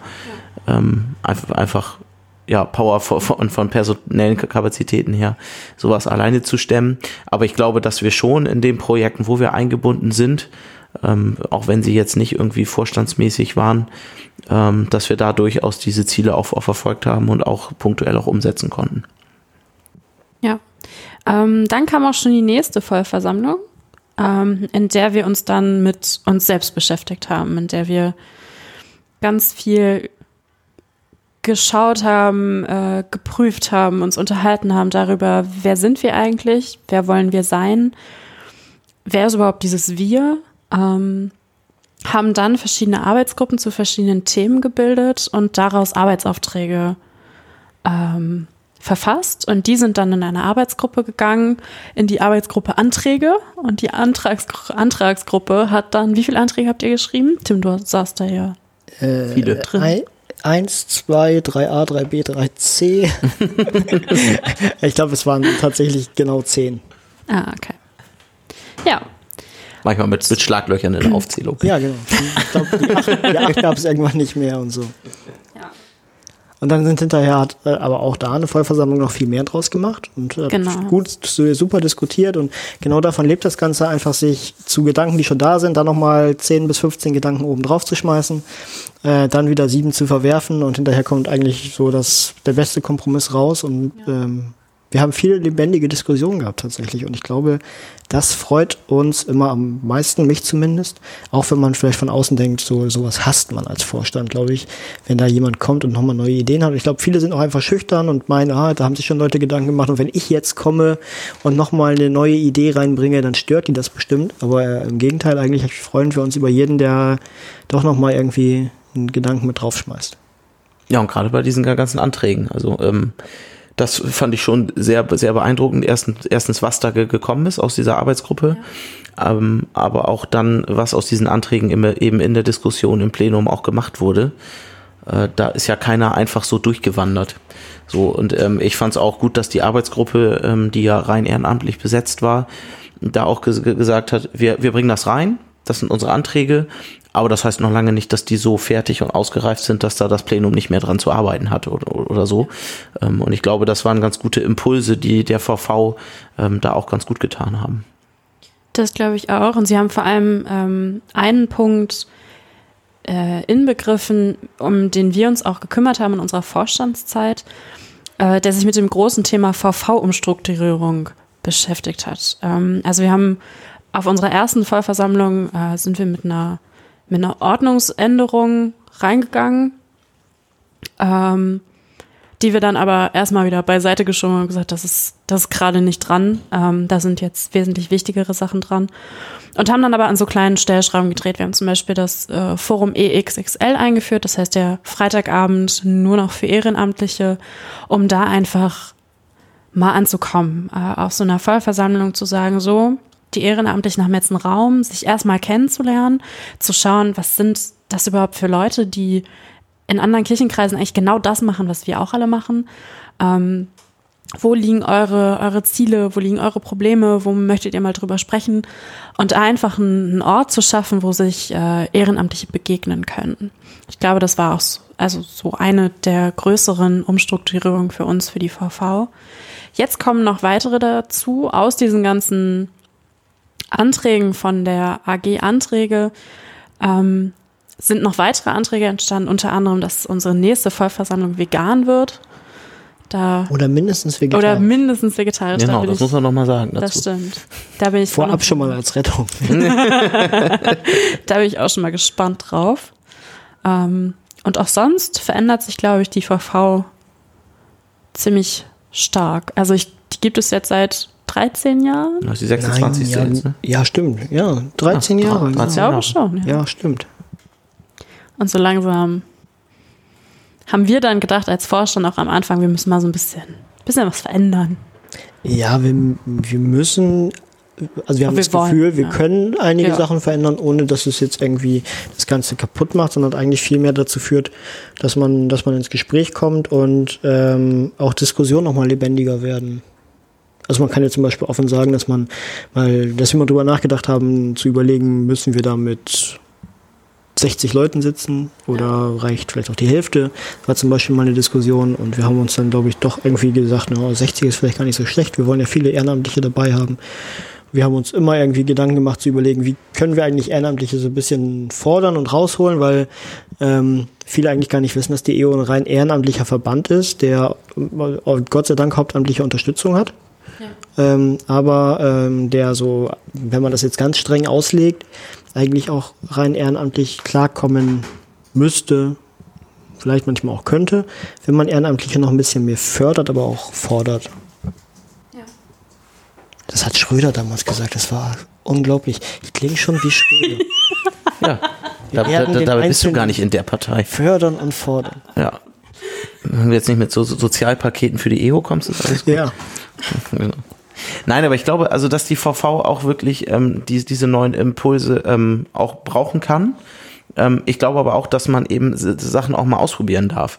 [SPEAKER 1] Ja. Ähm, einfach, einfach ja, Power von, von personellen Kapazitäten her, sowas alleine zu stemmen. Aber ich glaube, dass wir schon in den Projekten, wo wir eingebunden sind, ähm, auch wenn sie jetzt nicht irgendwie vorstandsmäßig waren, ähm, dass wir da durchaus diese Ziele auch, auch verfolgt haben und auch punktuell auch umsetzen konnten.
[SPEAKER 2] Ja. Ähm, dann kam auch schon die nächste Vollversammlung ähm, in der wir uns dann mit uns selbst beschäftigt haben, in der wir ganz viel geschaut haben, äh, geprüft haben, uns unterhalten haben darüber, wer sind wir eigentlich, wer wollen wir sein, wer ist überhaupt dieses Wir, ähm, haben dann verschiedene Arbeitsgruppen zu verschiedenen Themen gebildet und daraus Arbeitsaufträge ähm, verfasst und die sind dann in eine Arbeitsgruppe gegangen, in die Arbeitsgruppe Anträge und die Antrags Antragsgruppe hat dann, wie viele Anträge habt ihr geschrieben? Tim, du saßt da ja
[SPEAKER 3] äh, viele drin. 1, 2, 3a, 3b, 3c. ich glaube, es waren tatsächlich genau 10.
[SPEAKER 2] Ah, okay. Ja.
[SPEAKER 1] Manchmal mit, mit Schlaglöchern in der Aufzählung.
[SPEAKER 3] Ja, genau. Ich glaube, die 8, 8 gab es irgendwann nicht mehr und so. Und dann sind hinterher hat äh, aber auch da eine Vollversammlung noch viel mehr draus gemacht und äh, genau. gut, super diskutiert und genau davon lebt das Ganze einfach, sich zu Gedanken, die schon da sind, dann nochmal 10 bis 15 Gedanken oben drauf zu schmeißen, äh, dann wieder sieben zu verwerfen und hinterher kommt eigentlich so das, der beste Kompromiss raus und ja. ähm, wir haben viele lebendige Diskussionen gehabt tatsächlich und ich glaube, das freut uns immer am meisten, mich zumindest, auch wenn man vielleicht von außen denkt, so sowas hasst man als Vorstand, glaube ich, wenn da jemand kommt und nochmal neue Ideen hat. Ich glaube, viele sind auch einfach schüchtern und meinen, ah, da haben sich schon Leute Gedanken gemacht und wenn ich jetzt komme und nochmal eine neue Idee reinbringe, dann stört die das bestimmt. Aber äh, im Gegenteil, eigentlich freuen wir uns über jeden, der doch nochmal irgendwie einen Gedanken mit draufschmeißt.
[SPEAKER 1] Ja, und gerade bei diesen ganzen Anträgen. Also ähm, das fand ich schon sehr, sehr beeindruckend. Erstens, erstens was da gekommen ist aus dieser Arbeitsgruppe, ja. ähm, aber auch dann, was aus diesen Anträgen immer, eben in der Diskussion im Plenum auch gemacht wurde. Äh, da ist ja keiner einfach so durchgewandert. So, und ähm, ich fand es auch gut, dass die Arbeitsgruppe, ähm, die ja rein ehrenamtlich besetzt war, da auch ges gesagt hat, wir, wir bringen das rein, das sind unsere Anträge, aber das heißt noch lange nicht, dass die so fertig und ausgereift sind, dass da das Plenum nicht mehr dran zu arbeiten hat oder, oder so. Ähm, und ich glaube, das waren ganz gute Impulse, die der VV ähm, da auch ganz gut getan haben.
[SPEAKER 2] Das glaube ich auch. Und Sie haben vor allem ähm, einen Punkt äh, inbegriffen, um den wir uns auch gekümmert haben in unserer Vorstandszeit, äh, der sich mit dem großen Thema VV-Umstrukturierung beschäftigt hat. Ähm, also wir haben auf unserer ersten Vollversammlung äh, sind wir mit einer mit einer Ordnungsänderung reingegangen, ähm, die wir dann aber erstmal wieder beiseite geschoben und gesagt, das ist, das ist gerade nicht dran. Ähm, da sind jetzt wesentlich wichtigere Sachen dran. Und haben dann aber an so kleinen Stellschrauben gedreht. Wir haben zum Beispiel das äh, Forum EXXL eingeführt, das heißt der Freitagabend nur noch für Ehrenamtliche, um da einfach mal anzukommen, äh, auf so einer Vollversammlung zu sagen, so, die Ehrenamtlichen haben jetzt einen Raum, sich erstmal kennenzulernen, zu schauen, was sind das überhaupt für Leute, die in anderen Kirchenkreisen eigentlich genau das machen, was wir auch alle machen. Ähm, wo liegen eure, eure Ziele, wo liegen eure Probleme, wo möchtet ihr mal drüber sprechen und einfach einen, Ort zu schaffen, wo sich äh, Ehrenamtliche begegnen können. Ich glaube, das war auch so, also so eine der größeren Umstrukturierungen für uns, für die VV. Jetzt kommen noch weitere dazu aus diesen ganzen Anträgen von der AG Anträge ähm, sind noch weitere Anträge entstanden, unter anderem, dass unsere nächste Vollversammlung vegan wird. Da
[SPEAKER 3] Oder mindestens
[SPEAKER 2] oder
[SPEAKER 3] vegetarisch.
[SPEAKER 2] mindestens vegetarisch. da
[SPEAKER 1] Genau,
[SPEAKER 2] bin
[SPEAKER 1] das
[SPEAKER 2] ich,
[SPEAKER 1] muss man nochmal sagen
[SPEAKER 2] das
[SPEAKER 1] dazu.
[SPEAKER 2] stimmt. Da bin ich
[SPEAKER 3] Vorab schon mal als Rettung.
[SPEAKER 2] Da bin ich auch schon mal gespannt drauf. Ähm, und auch sonst verändert sich, glaube ich, die VV ziemlich stark. Also ich, die gibt es jetzt seit 13 Jahren.
[SPEAKER 1] Das ist die 26.
[SPEAKER 3] ja,
[SPEAKER 1] jetzt, ne?
[SPEAKER 3] ja, stimmt. Ja, 13
[SPEAKER 1] Ja,
[SPEAKER 3] Jahre.
[SPEAKER 2] Ich
[SPEAKER 1] 13
[SPEAKER 2] glaube
[SPEAKER 1] Jahre.
[SPEAKER 2] schon. Ja.
[SPEAKER 3] Ja, stimmt.
[SPEAKER 2] Und so langsam haben wir dann gedacht als Vorstand auch am Anfang, wir müssen mal so ein bisschen, bisschen was verändern.
[SPEAKER 3] Ja, wir, wir müssen, also wir haben
[SPEAKER 2] Wir
[SPEAKER 3] das
[SPEAKER 2] wollen,
[SPEAKER 3] Gefühl, wir
[SPEAKER 2] ja.
[SPEAKER 3] können einige
[SPEAKER 2] Ja.
[SPEAKER 3] Sachen verändern, ohne dass es jetzt irgendwie das Ganze kaputt macht, sondern eigentlich viel mehr dazu führt, dass man, dass man ins Gespräch kommt und ähm, auch Diskussionen nochmal lebendiger werden. Also man kann ja zum Beispiel offen sagen, dass man, weil, dass wir mal drüber nachgedacht haben, zu überlegen, müssen wir da mit 60 Leuten sitzen oder reicht vielleicht auch die Hälfte, war zum Beispiel mal eine Diskussion und wir haben uns dann, glaube ich, doch irgendwie gesagt, na, 60 ist vielleicht gar nicht so schlecht, wir wollen ja viele Ehrenamtliche dabei haben. Wir haben uns immer irgendwie Gedanken gemacht zu überlegen, wie können wir eigentlich Ehrenamtliche so ein bisschen fordern und rausholen, weil ähm, viele eigentlich gar nicht wissen, dass die EO ein rein ehrenamtlicher Verband ist, der äh, Gott sei Dank hauptamtliche Unterstützung hat. Ähm, aber ähm, der so, wenn man das jetzt ganz streng auslegt, eigentlich auch rein ehrenamtlich klarkommen müsste, vielleicht manchmal auch könnte, wenn man Ehrenamtliche noch ein bisschen mehr fördert, aber auch fordert. Das hat Schröder damals gesagt, das war unglaublich. Ich klinge schon wie Schröder.
[SPEAKER 1] Ja, da, da, da, dabei bist du gar nicht in der Partei.
[SPEAKER 3] Fördern und fordern.
[SPEAKER 1] Ja. Wenn du jetzt nicht mit so so Sozialpaketen für die EO kommst, ist alles gut.
[SPEAKER 3] Ja.
[SPEAKER 1] Genau. Nein, aber ich glaube, also dass die VV auch wirklich ähm, die, diese neuen Impulse ähm, auch brauchen kann. Ähm, ich glaube aber auch, dass man eben Sachen auch mal ausprobieren darf.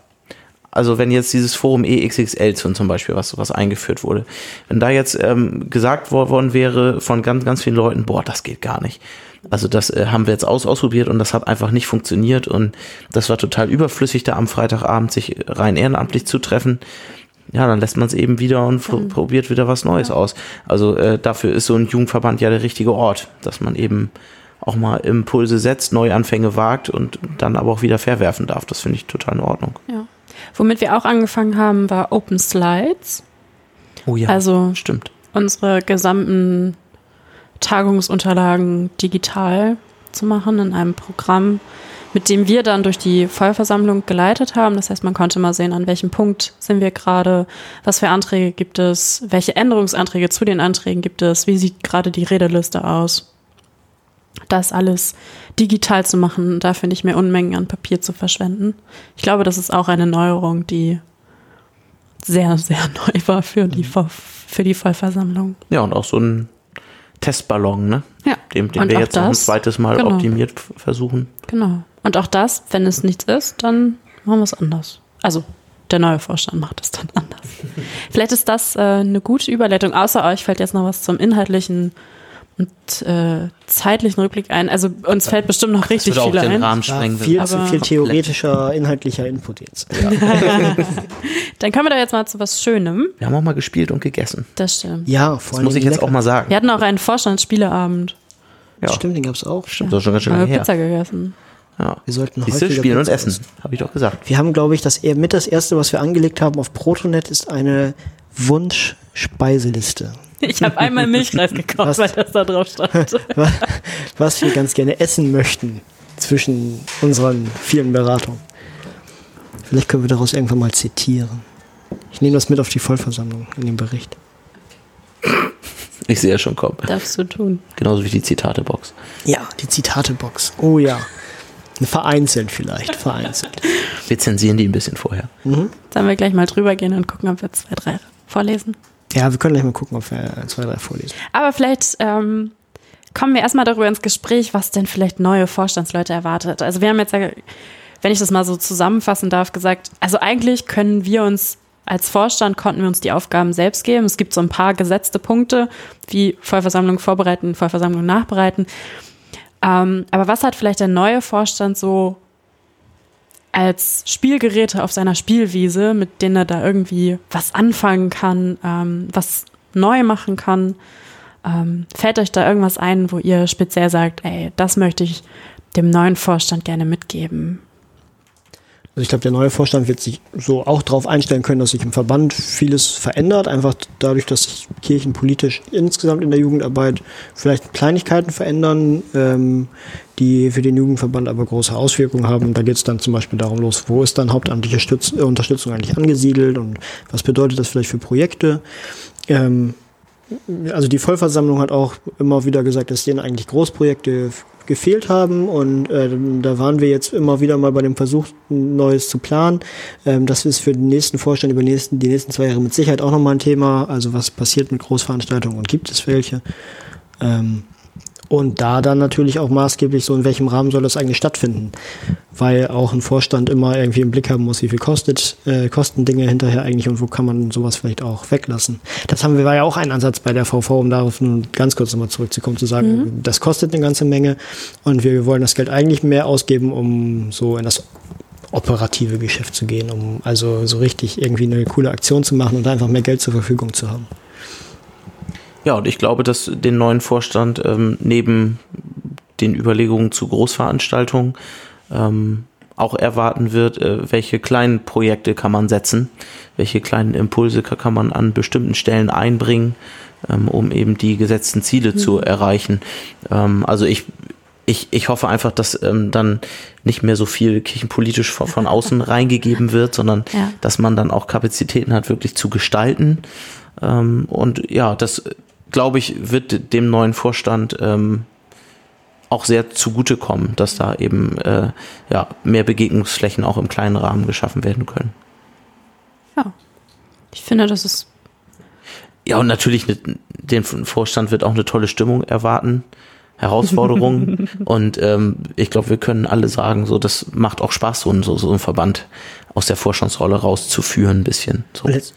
[SPEAKER 1] Also wenn jetzt dieses Forum EXXL zum Beispiel, was, was eingeführt wurde, wenn da jetzt ähm, gesagt wor- worden wäre von ganz, ganz vielen Leuten, boah, das geht gar nicht. Also das äh, haben wir jetzt aus, ausprobiert und das hat einfach nicht funktioniert und das war total überflüssig, da am Freitagabend sich rein ehrenamtlich zu treffen. Ja, dann lässt man es eben wieder und pr- probiert wieder was Neues aus. Also äh, dafür ist so ein Jugendverband ja der richtige Ort, dass man eben auch mal Impulse setzt, Neuanfänge wagt und dann aber auch wieder verwerfen darf. Das finde ich total in Ordnung.
[SPEAKER 2] Ja. Womit wir auch angefangen haben, war Open Slides.
[SPEAKER 1] Oh ja,
[SPEAKER 2] Also
[SPEAKER 1] stimmt.
[SPEAKER 2] unsere gesamten Tagungsunterlagen digital zu machen in einem Programm, mit dem wir dann durch die Vollversammlung geleitet haben. Das heißt, man konnte mal sehen, an welchem Punkt sind wir gerade, was für Anträge gibt es, welche Änderungsanträge zu den Anträgen gibt es, wie sieht gerade die Redeliste aus. Das alles digital zu machen, dafür nicht mehr Unmengen an Papier zu verschwenden. Ich glaube, das ist auch eine Neuerung, die sehr, sehr neu war für die, Voll- für die Vollversammlung.
[SPEAKER 1] Ja, und auch so ein Testballon, ne?
[SPEAKER 2] Ja.
[SPEAKER 1] Den
[SPEAKER 2] Und
[SPEAKER 1] wir jetzt noch ein
[SPEAKER 2] das-
[SPEAKER 1] zweites Mal
[SPEAKER 2] genau.
[SPEAKER 1] optimiert versuchen.
[SPEAKER 2] Genau. Und auch das, wenn es nichts ist, dann machen wir es anders. Also der neue Vorstand macht es dann anders. Vielleicht ist das äh, eine gute Überleitung. Außer euch fällt jetzt noch was zum inhaltlichen und äh, zeitlichen Rückblick ein. Also uns fällt bestimmt noch richtig
[SPEAKER 1] würde auch
[SPEAKER 2] viele
[SPEAKER 1] den
[SPEAKER 2] ein.
[SPEAKER 1] Rahmen
[SPEAKER 3] Ja,
[SPEAKER 1] sprengen.
[SPEAKER 3] viel
[SPEAKER 2] Aber-
[SPEAKER 3] zu viel theoretischer, inhaltlicher Input jetzt.
[SPEAKER 2] Dann kommen wir da jetzt mal zu was Schönem.
[SPEAKER 1] Wir haben auch mal gespielt und gegessen.
[SPEAKER 2] Das stimmt.
[SPEAKER 3] Ja, vor
[SPEAKER 1] Das
[SPEAKER 3] allem
[SPEAKER 1] muss ich jetzt auch mal sagen.
[SPEAKER 2] Wir hatten auch einen Vorstandsspieleabend.
[SPEAKER 1] Ja,
[SPEAKER 3] Stimmt, den gab's auch.
[SPEAKER 1] stimmt, das ist schon ganz schön
[SPEAKER 2] Haben
[SPEAKER 1] lange her.
[SPEAKER 2] Pizza gegessen.
[SPEAKER 1] Ja.
[SPEAKER 3] Wir sollten
[SPEAKER 1] Siehst du,
[SPEAKER 3] häufiger
[SPEAKER 1] spielen und
[SPEAKER 3] Pizza
[SPEAKER 1] essen, habe ich doch gesagt.
[SPEAKER 3] Wir haben, glaube ich, das eher mit das erste, was wir angelegt haben auf Protonet, ist eine Wunsch-Speiseliste.
[SPEAKER 2] Ich habe einmal Milchreis gekauft,
[SPEAKER 3] Was?
[SPEAKER 2] weil das da drauf stand.
[SPEAKER 3] Wa- was wir ganz gerne essen möchten zwischen unseren vielen Beratungen. Vielleicht können wir daraus irgendwann mal zitieren. Ich nehme das mit auf die Vollversammlung in dem Bericht.
[SPEAKER 1] Ich sehe es schon kommen.
[SPEAKER 2] Darfst du tun.
[SPEAKER 1] Genauso wie die Zitatebox.
[SPEAKER 3] Ja, die Zitatebox. Oh ja. Vereinzelt vielleicht, vereinzelt.
[SPEAKER 1] Wir zensieren die ein bisschen vorher.
[SPEAKER 2] Sollen wir gleich mal drüber gehen und gucken, ob wir zwei, drei vorlesen?
[SPEAKER 3] Ja, wir können gleich mal gucken, ob wir zwei, drei vorlesen.
[SPEAKER 2] Aber vielleicht ähm, kommen wir erstmal darüber ins Gespräch, was denn vielleicht neue Vorstandsleute erwartet. Also wir haben jetzt, ja, wenn ich das mal so zusammenfassen darf, gesagt, also eigentlich können wir uns als Vorstand konnten wir uns die Aufgaben selbst geben. Es gibt so ein paar gesetzte Punkte, wie Vollversammlung vorbereiten, Vollversammlung nachbereiten. Ähm, aber was hat vielleicht der neue Vorstand so als Spielgeräte auf seiner Spielwiese, mit denen er da irgendwie was anfangen kann, ähm, was neu machen kann? Ähm, fällt euch da irgendwas ein, wo ihr speziell sagt, ey, das möchte ich dem neuen Vorstand gerne mitgeben?
[SPEAKER 3] Also ich glaube, der neue Vorstand wird sich so auch darauf einstellen können, dass sich im Verband vieles verändert, einfach dadurch, dass sich Kirchen politisch insgesamt in der Jugendarbeit vielleicht Kleinigkeiten verändern, ähm, die für den Jugendverband aber große Auswirkungen haben. Da geht es dann zum Beispiel darum los, wo ist dann hauptamtliche Stütz äh, Unterstützung eigentlich angesiedelt und was bedeutet das vielleicht für Projekte. Ähm, also die Vollversammlung hat auch immer wieder gesagt, dass denen eigentlich Großprojekte gefehlt haben und äh, da waren wir jetzt immer wieder mal bei dem Versuch, ein Neues zu planen. Ähm, das ist für den nächsten Vorstand über die nächsten, die nächsten zwei Jahre mit Sicherheit auch nochmal ein Thema. Also was passiert mit Großveranstaltungen und gibt es welche? Ähm, und da dann natürlich auch maßgeblich so, in welchem Rahmen soll das eigentlich stattfinden. Weil auch ein Vorstand immer irgendwie im Blick haben muss, wie viel kostet, äh, kosten Dinge hinterher eigentlich und wo kann man sowas vielleicht auch weglassen. Das haben wir, war ja auch ein Ansatz bei der VV, um darauf nun ganz kurz nochmal zurückzukommen, zu sagen, mhm. das kostet eine ganze Menge und wir wollen das Geld eigentlich mehr ausgeben, um so in das operative Geschäft zu gehen, um also so richtig irgendwie eine coole Aktion zu machen und einfach mehr Geld zur Verfügung zu haben.
[SPEAKER 1] Ja, und ich glaube, dass den neuen Vorstand ähm, neben den Überlegungen zu Großveranstaltungen ähm, auch erwarten wird, äh, welche kleinen Projekte kann man setzen, welche kleinen Impulse kann man an bestimmten Stellen einbringen, ähm, um eben die gesetzten Ziele mhm. zu erreichen. Ähm, also ich, ich, ich hoffe einfach, dass ähm, dann nicht mehr so viel kirchenpolitisch von, von außen reingegeben wird, sondern ja. dass man dann auch Kapazitäten hat, wirklich zu gestalten. Ähm, und ja, das glaube ich, wird dem neuen Vorstand ähm, auch sehr zugutekommen, dass da eben äh, ja, mehr Begegnungsflächen auch im kleinen Rahmen geschaffen werden können.
[SPEAKER 2] Ja, ich finde, das ist.
[SPEAKER 1] Ja, und natürlich, den Vorstand wird auch eine tolle Stimmung erwarten. Herausforderungen. und ähm, ich glaube, wir können alle sagen, so das macht auch Spaß, so, so, so ein Verband aus der Vorstandsrolle rauszuführen, ein bisschen. So.
[SPEAKER 3] Letzt,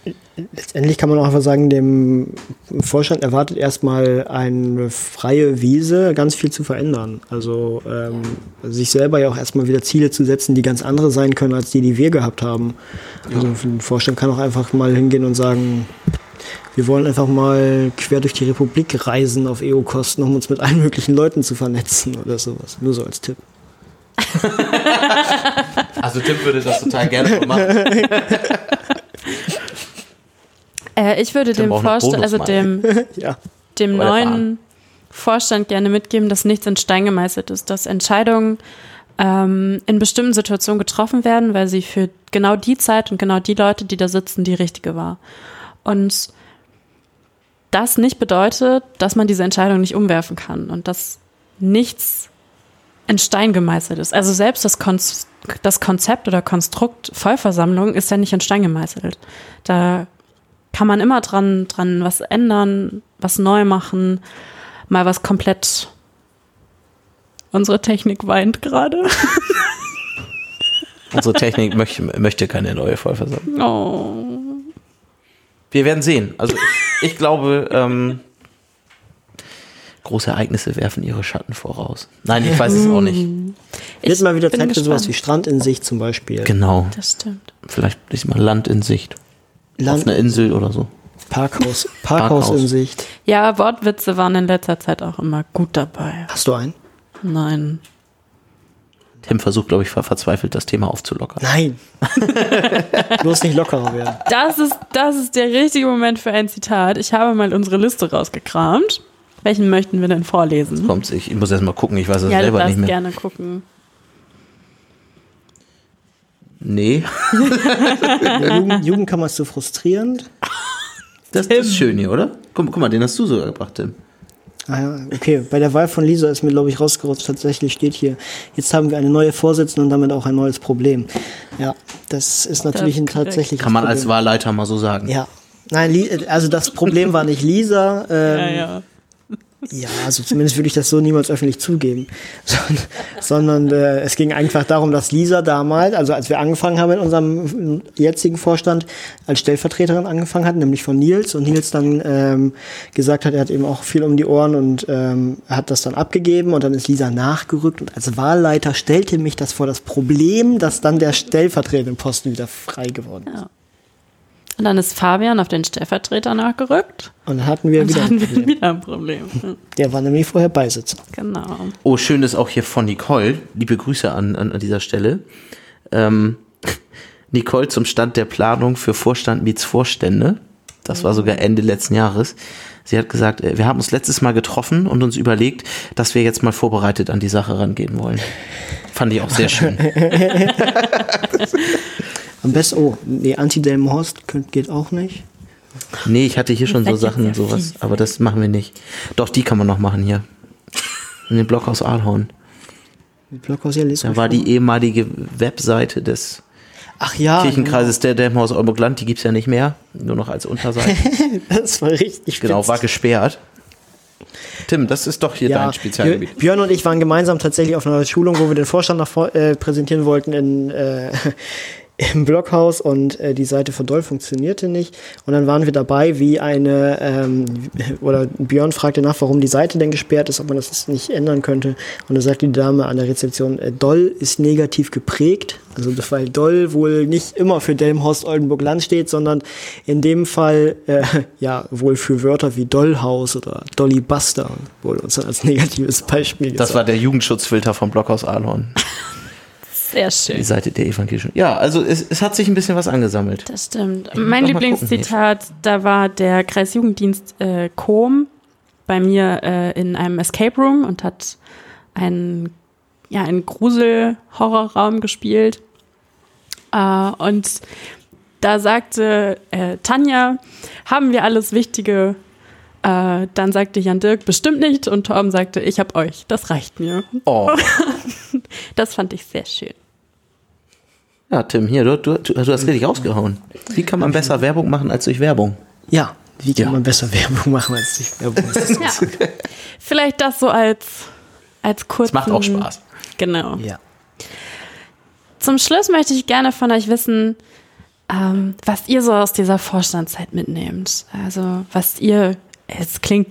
[SPEAKER 3] letztendlich kann man auch einfach sagen, dem Vorstand erwartet erstmal eine freie Wiese, ganz viel zu verändern. Also ähm, sich selber ja auch erstmal wieder Ziele zu setzen, die ganz andere sein können, als die, die wir gehabt haben. Also ein Vorstand kann auch einfach mal hingehen und sagen, wir wollen einfach mal quer durch die Republik reisen auf EU-Kosten, um uns mit allen möglichen Leuten zu vernetzen oder sowas. Nur so als Tipp.
[SPEAKER 1] also Tim würde das total gerne machen.
[SPEAKER 2] Äh, ich würde Tim dem Vorstand, also dem, ja. dem neuen Vorstand gerne mitgeben, dass nichts in Stein gemeißelt ist, dass Entscheidungen ähm, in bestimmten Situationen getroffen werden, weil sie für genau die Zeit und genau die Leute, die da sitzen, die richtige war. Und das nicht bedeutet, dass man diese Entscheidung nicht umwerfen kann und dass nichts in Stein gemeißelt ist. Also selbst das, Kon das Konzept oder Konstrukt Vollversammlung ist ja nicht in Stein gemeißelt. Da kann man immer dran, dran was ändern, was neu machen, mal was komplett. Unsere Technik weint gerade.
[SPEAKER 1] Unsere Technik möchte, möchte keine neue Vollversammlung. Oh. Wir werden sehen. Also ich, ich glaube, ähm, große Ereignisse werfen ihre Schatten voraus. Nein, ich weiß es auch nicht.
[SPEAKER 3] Ich Wird mal wieder Zeit für sowas wie Strand in Sicht zum Beispiel.
[SPEAKER 1] Genau.
[SPEAKER 2] Das stimmt.
[SPEAKER 1] Vielleicht diesmal Land in Sicht. Land Auf einer Insel oder so.
[SPEAKER 3] Parkhaus, Parkhaus, Parkhaus in Sicht.
[SPEAKER 2] Ja, Wortwitze waren in letzter Zeit auch immer gut dabei.
[SPEAKER 3] Hast du einen?
[SPEAKER 2] Nein.
[SPEAKER 1] Tim versucht, glaube ich, verzweifelt das Thema aufzulockern.
[SPEAKER 3] Nein. Bloß nicht lockerer werden.
[SPEAKER 2] Das ist, das ist der richtige Moment für ein Zitat. Ich habe mal unsere Liste rausgekramt. Welchen möchten wir denn vorlesen?
[SPEAKER 1] Kommt, ich, muss erst mal gucken, ich weiß es ja, selber nicht mehr.
[SPEAKER 2] gerne gucken.
[SPEAKER 1] Nee.
[SPEAKER 3] Jugend, Jugendkammer ist so frustrierend.
[SPEAKER 1] Das, das, ist schön hier, oder? Guck, guck mal, den hast du sogar gebracht, Tim.
[SPEAKER 3] Ah ja, okay. Bei der Wahl von Lisa ist mir, glaube ich, rausgerutscht. Tatsächlich steht hier, jetzt haben wir eine neue Vorsitzende und damit auch ein neues Problem. Ja, das ist natürlich ein tatsächliches
[SPEAKER 1] Kann man Problem. als Wahlleiter mal so sagen.
[SPEAKER 3] Ja. Nein, also das Problem war nicht Lisa. Ähm, ja, ja. Ja, also zumindest würde ich das so niemals öffentlich zugeben. Sondern äh, es ging einfach darum, dass Lisa damals, also als wir angefangen haben in unserem jetzigen Vorstand, als Stellvertreterin angefangen hat, nämlich von Nils. Und Nils dann ähm, gesagt hat, er hat eben auch viel um die Ohren und ähm, hat das dann abgegeben. Und dann ist Lisa nachgerückt. Und als Wahlleiter stellte mich das vor das Problem, dass dann der stellvertretende Posten wieder frei geworden ist. Ja.
[SPEAKER 2] Und dann ist Fabian auf den Stellvertreter nachgerückt.
[SPEAKER 3] Und dann hatten wir
[SPEAKER 2] Und
[SPEAKER 3] wieder ein
[SPEAKER 2] hatten wir
[SPEAKER 3] Problem.
[SPEAKER 2] wieder ein Problem.
[SPEAKER 3] Der war nämlich vorher Beisitzer.
[SPEAKER 2] Genau.
[SPEAKER 1] Oh, schön ist auch hier von Nicole. Liebe Grüße an, an, an dieser Stelle. Ähm, Nicole zum Stand der Planung für Vorstand meets Vorstände. Das war sogar Ende letzten Jahres. Sie hat gesagt, äh, wir haben uns letztes Mal getroffen und uns überlegt, dass wir jetzt mal vorbereitet an die Sache rangehen wollen. Fand ich auch sehr schön.
[SPEAKER 3] Am besten, oh, nee, Anti-Delmenhorst geht auch nicht.
[SPEAKER 1] Nee, ich hatte hier schon so Sachen,
[SPEAKER 2] sehr
[SPEAKER 1] sowas, aber das machen wir nicht. Doch, die kann man noch machen hier. In den Blockhaus Aalhorn.
[SPEAKER 3] Blockhaus
[SPEAKER 1] Da war die ehemalige Webseite des
[SPEAKER 3] Ach ja,
[SPEAKER 1] Kirchenkreises der Dämmerhaus Oldenburg-Land, die gibt's ja nicht mehr, nur noch als Unterseite.
[SPEAKER 3] genau. das war richtig
[SPEAKER 1] genau, war gesperrt. Tim, das ist doch hier
[SPEAKER 3] ja,
[SPEAKER 1] dein Spezialgebiet.
[SPEAKER 3] Björ- Björn und ich waren gemeinsam tatsächlich auf einer Schulung, wo wir den Vorstand nach, vor- äh, präsentieren wollten in, äh, im Blockhaus und äh, die Seite von Doll funktionierte nicht. Und dann waren wir dabei, wie eine, ähm, oder Björn fragte nach, warum die Seite denn gesperrt ist, ob man das nicht ändern könnte. Und da sagte die Dame an der Rezeption, äh, Doll ist negativ geprägt. Also weil Doll wohl nicht immer für Delmhorst Oldenburg Land steht, sondern in dem Fall äh, ja wohl für Wörter wie Dollhaus oder Dolly Buster wurde uns dann als negatives Beispiel
[SPEAKER 1] Das war der Jugendschutzfilter vom Blockhaus Aalhorn,
[SPEAKER 2] Sehr
[SPEAKER 1] die
[SPEAKER 2] schön.
[SPEAKER 1] Seite der evangelischen. Ja, also es, es hat sich ein bisschen was angesammelt.
[SPEAKER 2] Das stimmt. Mein Lieblingszitat, da war der Kreisjugenddienst äh, Kom bei mir äh, in einem Escape Room und hat einen, ja, einen Grusel-Horrorraum gespielt. Äh, und da sagte äh, Tanja, haben wir alles Wichtige? Äh, dann sagte Jan Dirk, bestimmt nicht. Und Torben sagte, ich hab euch, das reicht mir.
[SPEAKER 1] Oh.
[SPEAKER 2] Das fand ich sehr schön.
[SPEAKER 1] Ja, Tim, hier, du, du, du hast richtig rausgehauen. Wie kann man besser Werbung machen als durch Werbung?
[SPEAKER 3] Ja, wie kann
[SPEAKER 1] Ja.
[SPEAKER 3] man besser Werbung machen als die Werbung?
[SPEAKER 2] Ja. Vielleicht das so als, als kurz.
[SPEAKER 1] Es macht auch Spaß.
[SPEAKER 2] Genau.
[SPEAKER 3] ja.
[SPEAKER 2] Zum Schluss möchte ich gerne von euch wissen, ähm, was ihr so aus dieser Vorstandszeit mitnehmt. Also was ihr, es klingt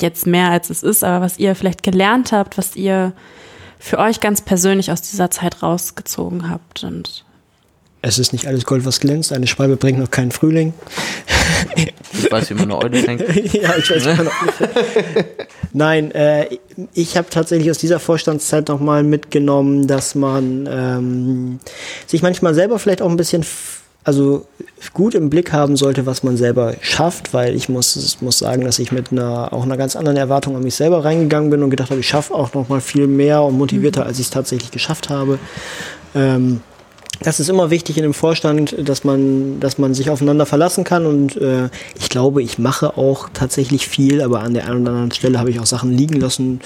[SPEAKER 2] jetzt mehr als es ist, aber was ihr vielleicht gelernt habt, was ihr für euch ganz persönlich aus dieser Zeit rausgezogen habt. Und
[SPEAKER 3] Es ist nicht alles Gold, was glänzt. Eine Schwalbe bringt noch keinen Frühling.
[SPEAKER 1] Ich weiß, wie man eine Eule fängt.
[SPEAKER 3] ja, ich weiß immer noch nicht. Nein, äh, ich habe tatsächlich aus dieser Vorstandszeit nochmal mitgenommen, dass man ähm, sich manchmal selber vielleicht auch ein bisschen also gut im Blick haben sollte, was man selber schafft, weil ich muss, muss sagen, dass ich mit einer auch einer ganz anderen Erwartung an mich selber reingegangen bin und gedacht habe, ich schaffe auch noch mal viel mehr und motivierter, als ich es tatsächlich geschafft habe. Ähm, das ist immer wichtig in dem Vorstand, dass man, dass man sich aufeinander verlassen kann und äh, ich glaube, ich mache auch tatsächlich viel, aber an der einen oder anderen Stelle habe ich auch Sachen liegen lassen.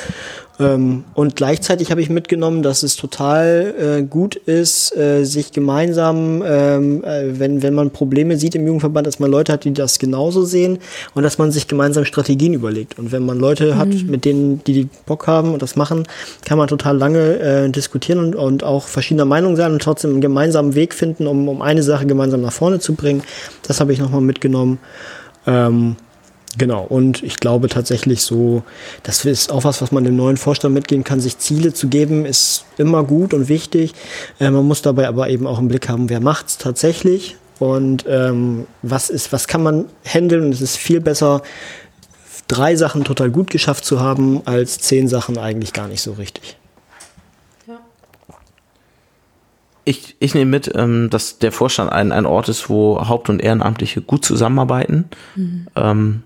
[SPEAKER 3] Ähm, und gleichzeitig habe ich mitgenommen, dass es total äh, gut ist, äh, sich gemeinsam, ähm, äh, wenn, wenn man Probleme sieht im Jugendverband, dass man Leute hat, die das genauso sehen und dass man sich gemeinsam Strategien überlegt. Und wenn man Leute hat, mit denen, die, die Bock haben und das machen, kann man total lange äh, diskutieren und, und auch verschiedener Meinung sein und trotzdem einen gemeinsamen Weg finden, um, um eine Sache gemeinsam nach vorne zu bringen. Das habe ich nochmal mitgenommen. Ähm, Genau, und ich glaube tatsächlich so, das ist auch was, was man dem neuen Vorstand mitgehen kann, sich Ziele zu geben, ist immer gut und wichtig. Äh, man muss dabei aber eben auch im Blick haben, wer macht's tatsächlich und ähm, was ist, was kann man handeln. Und es ist viel besser, drei Sachen total gut geschafft zu haben, als zehn Sachen eigentlich gar nicht so richtig.
[SPEAKER 1] Ich, ich nehme mit, ähm, dass der Vorstand ein, ein Ort ist, wo Haupt- und Ehrenamtliche gut zusammenarbeiten. Ähm,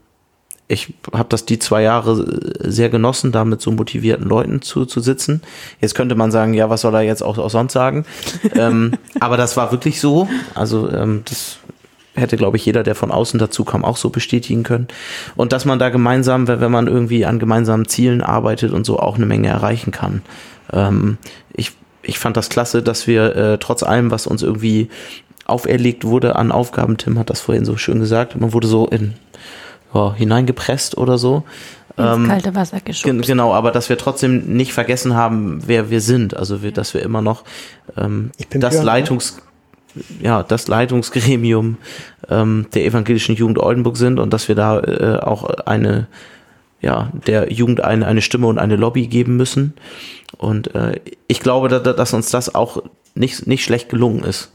[SPEAKER 1] ich habe das die zwei Jahre sehr genossen, da mit so motivierten Leuten zu, zu sitzen. Jetzt könnte man sagen, ja, was soll er jetzt auch, auch sonst sagen? ähm, aber das war wirklich so. Also ähm, das hätte, glaube ich, jeder, der von außen dazu kam, auch so bestätigen können. Und dass man da gemeinsam, wenn wenn man irgendwie an gemeinsamen Zielen arbeitet und so, auch eine Menge erreichen kann. Ähm, ich, ich fand das klasse, dass wir äh, trotz allem, was uns irgendwie auferlegt wurde an Aufgaben, Tim hat das vorhin so schön gesagt, man wurde so in ja, hineingepresst oder so.
[SPEAKER 2] ins kalte Wasser
[SPEAKER 1] Gen
[SPEAKER 2] geschoben.
[SPEAKER 1] genau, aber dass wir trotzdem nicht vergessen haben, wer wir sind. Also wir, dass wir immer noch ähm,
[SPEAKER 3] Ich bin
[SPEAKER 1] das
[SPEAKER 3] Björn, ne?
[SPEAKER 1] Leitungs ja, das Leitungsgremium ähm, der evangelischen Jugend Oldenburg sind und dass wir da äh, auch eine ja, der Jugend eine, eine Stimme und eine Lobby geben müssen. Und äh, ich glaube, da, da- dass uns das auch nicht, nicht schlecht gelungen ist.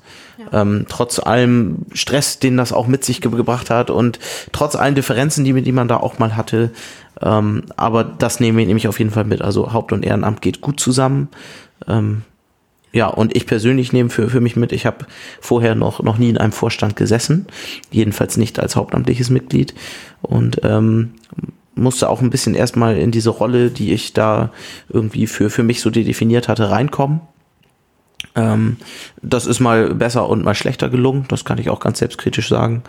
[SPEAKER 1] Ähm, trotz allem Stress, den das auch mit sich ge gebracht hat und trotz allen Differenzen, die, die man da auch mal hatte. Ähm, aber das nehme ich nämlich auf jeden Fall mit. Also Haupt- und Ehrenamt geht gut zusammen. Ähm, ja, und ich persönlich nehme für, für mich mit, ich habe vorher noch, noch nie in einem Vorstand gesessen, jedenfalls nicht als hauptamtliches Mitglied und ähm, musste auch ein bisschen erstmal in diese Rolle, die ich da irgendwie für, für mich so definiert hatte, reinkommen. Ähm, das ist mal besser und mal schlechter gelungen, das kann ich auch ganz selbstkritisch sagen.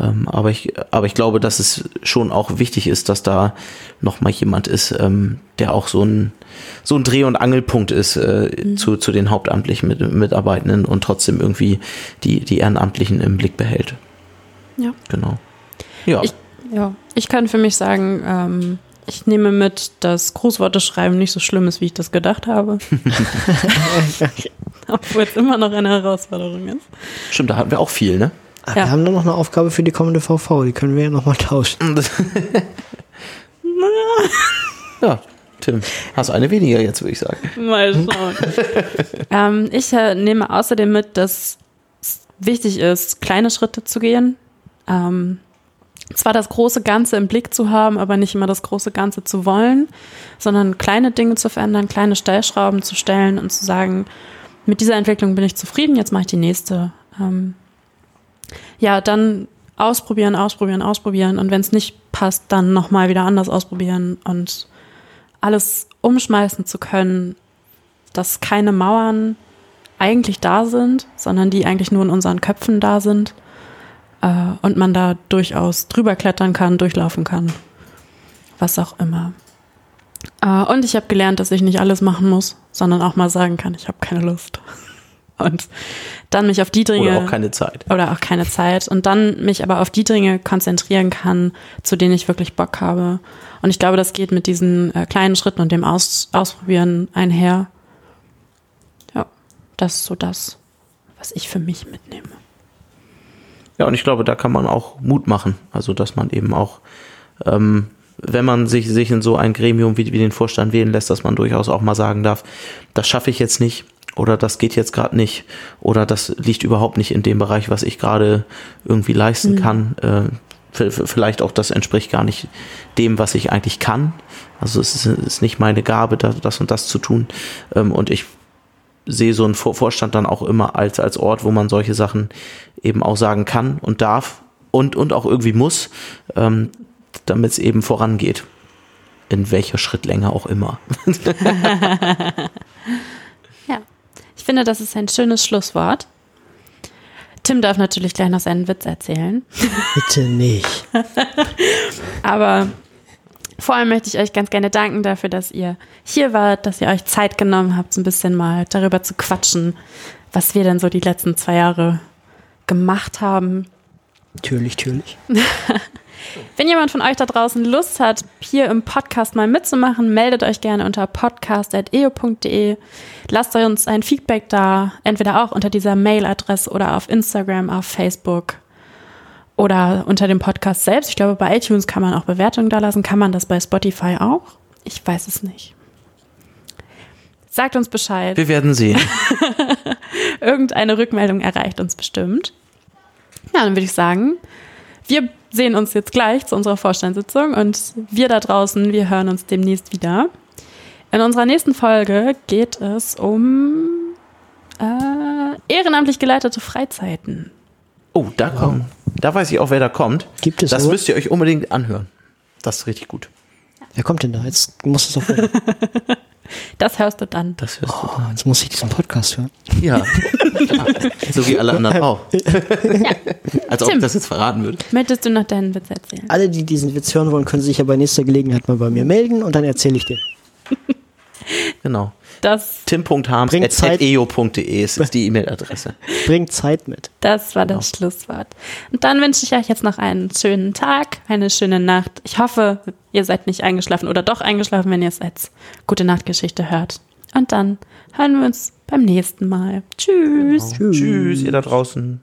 [SPEAKER 1] Ähm, aber, ich, aber ich glaube, dass es schon auch wichtig ist, dass da noch mal jemand ist, ähm, der auch so ein, so ein Dreh- und Angelpunkt ist äh, mhm. zu, zu den hauptamtlichen mit, Mitarbeitenden und trotzdem irgendwie die, die Ehrenamtlichen im Blick behält.
[SPEAKER 2] Ja.
[SPEAKER 1] Genau.
[SPEAKER 2] Ja. Ich, ja. ich kann für mich sagen, ähm, ich nehme mit, dass Grußworte schreiben nicht so schlimm ist, wie ich das gedacht habe. Obwohl es immer noch eine Herausforderung ist.
[SPEAKER 1] Stimmt, da hatten wir auch viel, ne?
[SPEAKER 3] Ah, ja. Wir haben dann noch eine Aufgabe für die kommende VV, die können wir ja nochmal tauschen.
[SPEAKER 1] ja, Tim, hast eine weniger jetzt, würde ich sagen.
[SPEAKER 2] Mal schauen. ähm, ich äh, nehme außerdem mit, dass es wichtig ist, kleine Schritte zu gehen. Ähm, zwar das große Ganze im Blick zu haben, aber nicht immer das große Ganze zu wollen, sondern kleine Dinge zu verändern, kleine Stellschrauben zu stellen und zu sagen, mit dieser Entwicklung bin ich zufrieden, jetzt mache ich die nächste. Ähm, ja, dann ausprobieren, ausprobieren, ausprobieren und wenn es nicht passt, dann nochmal wieder anders ausprobieren und alles umschmeißen zu können, dass keine Mauern eigentlich da sind, sondern die eigentlich nur in unseren Köpfen da sind und man da durchaus drüber klettern kann, durchlaufen kann, was auch immer. Äh, und ich habe gelernt, dass ich nicht alles machen muss, sondern auch mal sagen kann, ich habe keine Lust. Und dann mich auf die Dinge.
[SPEAKER 1] Oder auch keine Zeit.
[SPEAKER 2] Oder auch keine Zeit. Und dann mich aber auf die Dinge konzentrieren kann, zu denen ich wirklich Bock habe. Und ich glaube, das geht mit diesen äh, kleinen Schritten und dem Aus Ausprobieren einher. Ja, das ist so das, was ich für mich mitnehme.
[SPEAKER 1] Ja, und ich glaube, da kann man auch Mut machen. Also, dass man eben auch, ähm, wenn man sich, sich in so ein Gremium wie, wie den Vorstand wählen lässt, dass man durchaus auch mal sagen darf, das schaffe ich jetzt nicht oder das geht jetzt gerade nicht oder das liegt überhaupt nicht in dem Bereich, was ich gerade irgendwie leisten mhm. kann. Äh, vielleicht auch das entspricht gar nicht dem, was ich eigentlich kann. Also es ist, ist nicht meine Gabe, das und das zu tun. Ähm, und ich sehe so einen Vorstand dann auch immer als, als Ort, wo man solche Sachen eben auch sagen kann und darf und, und auch irgendwie muss, ähm, damit es eben vorangeht. In welcher Schrittlänge auch immer.
[SPEAKER 2] ja, ich finde, das ist ein schönes Schlusswort. Tim darf natürlich gleich noch seinen Witz erzählen.
[SPEAKER 3] Bitte nicht.
[SPEAKER 2] Aber vor allem möchte ich euch ganz gerne danken dafür, dass ihr hier wart, dass ihr euch Zeit genommen habt, so ein bisschen mal darüber zu quatschen, was wir denn so die letzten zwei Jahre gemacht haben.
[SPEAKER 3] Natürlich, natürlich.
[SPEAKER 2] Wenn jemand von euch da draußen Lust hat, hier im Podcast mal mitzumachen, meldet euch gerne unter podcast.eo.de. Lasst uns ein Feedback da, entweder auch unter dieser Mailadresse oder auf Instagram, auf Facebook oder unter dem Podcast selbst. Ich glaube, bei iTunes kann man auch Bewertungen da lassen. Kann man das bei Spotify auch? Ich weiß es nicht. Sagt uns Bescheid.
[SPEAKER 1] Wir werden sehen.
[SPEAKER 2] Irgendeine Rückmeldung erreicht uns bestimmt. Ja, dann würde ich sagen, wir sehen uns jetzt gleich zu unserer Vorstandssitzung und wir da draußen, wir hören uns demnächst wieder. In unserer nächsten Folge geht es um äh, ehrenamtlich geleitete Freizeiten.
[SPEAKER 1] Oh, da kommt. Da weiß ich auch, wer da kommt.
[SPEAKER 3] Gibt es
[SPEAKER 1] Das so? müsst ihr euch unbedingt anhören. Das ist richtig gut.
[SPEAKER 3] Wer kommt denn da? Jetzt musst du es sofort.
[SPEAKER 2] Das hörst du dann.
[SPEAKER 1] Das hörst
[SPEAKER 3] oh, du dann. Jetzt muss ich diesen Podcast hören.
[SPEAKER 1] Ja. so wie alle anderen auch. Ja. Als ob Tim, ich das jetzt verraten würde.
[SPEAKER 2] Möchtest du noch deinen Witz erzählen?
[SPEAKER 3] Alle, die diesen Witz hören wollen, können sich ja bei nächster Gelegenheit mal bei mir melden und dann erzähle ich den.
[SPEAKER 1] Genau.
[SPEAKER 2] Das
[SPEAKER 1] Tim.harms.eo.de ist die E-Mail-Adresse.
[SPEAKER 3] Bringt Zeit mit.
[SPEAKER 2] Das war das genau. Schlusswort. Und dann wünsche ich euch jetzt noch einen schönen Tag, eine schöne Nacht. Ich hoffe, ihr seid nicht eingeschlafen oder doch eingeschlafen, wenn ihr es als gute Nachtgeschichte hört. Und dann hören wir uns beim nächsten Mal. Tschüss.
[SPEAKER 1] Genau. Tschüss, ihr da draußen.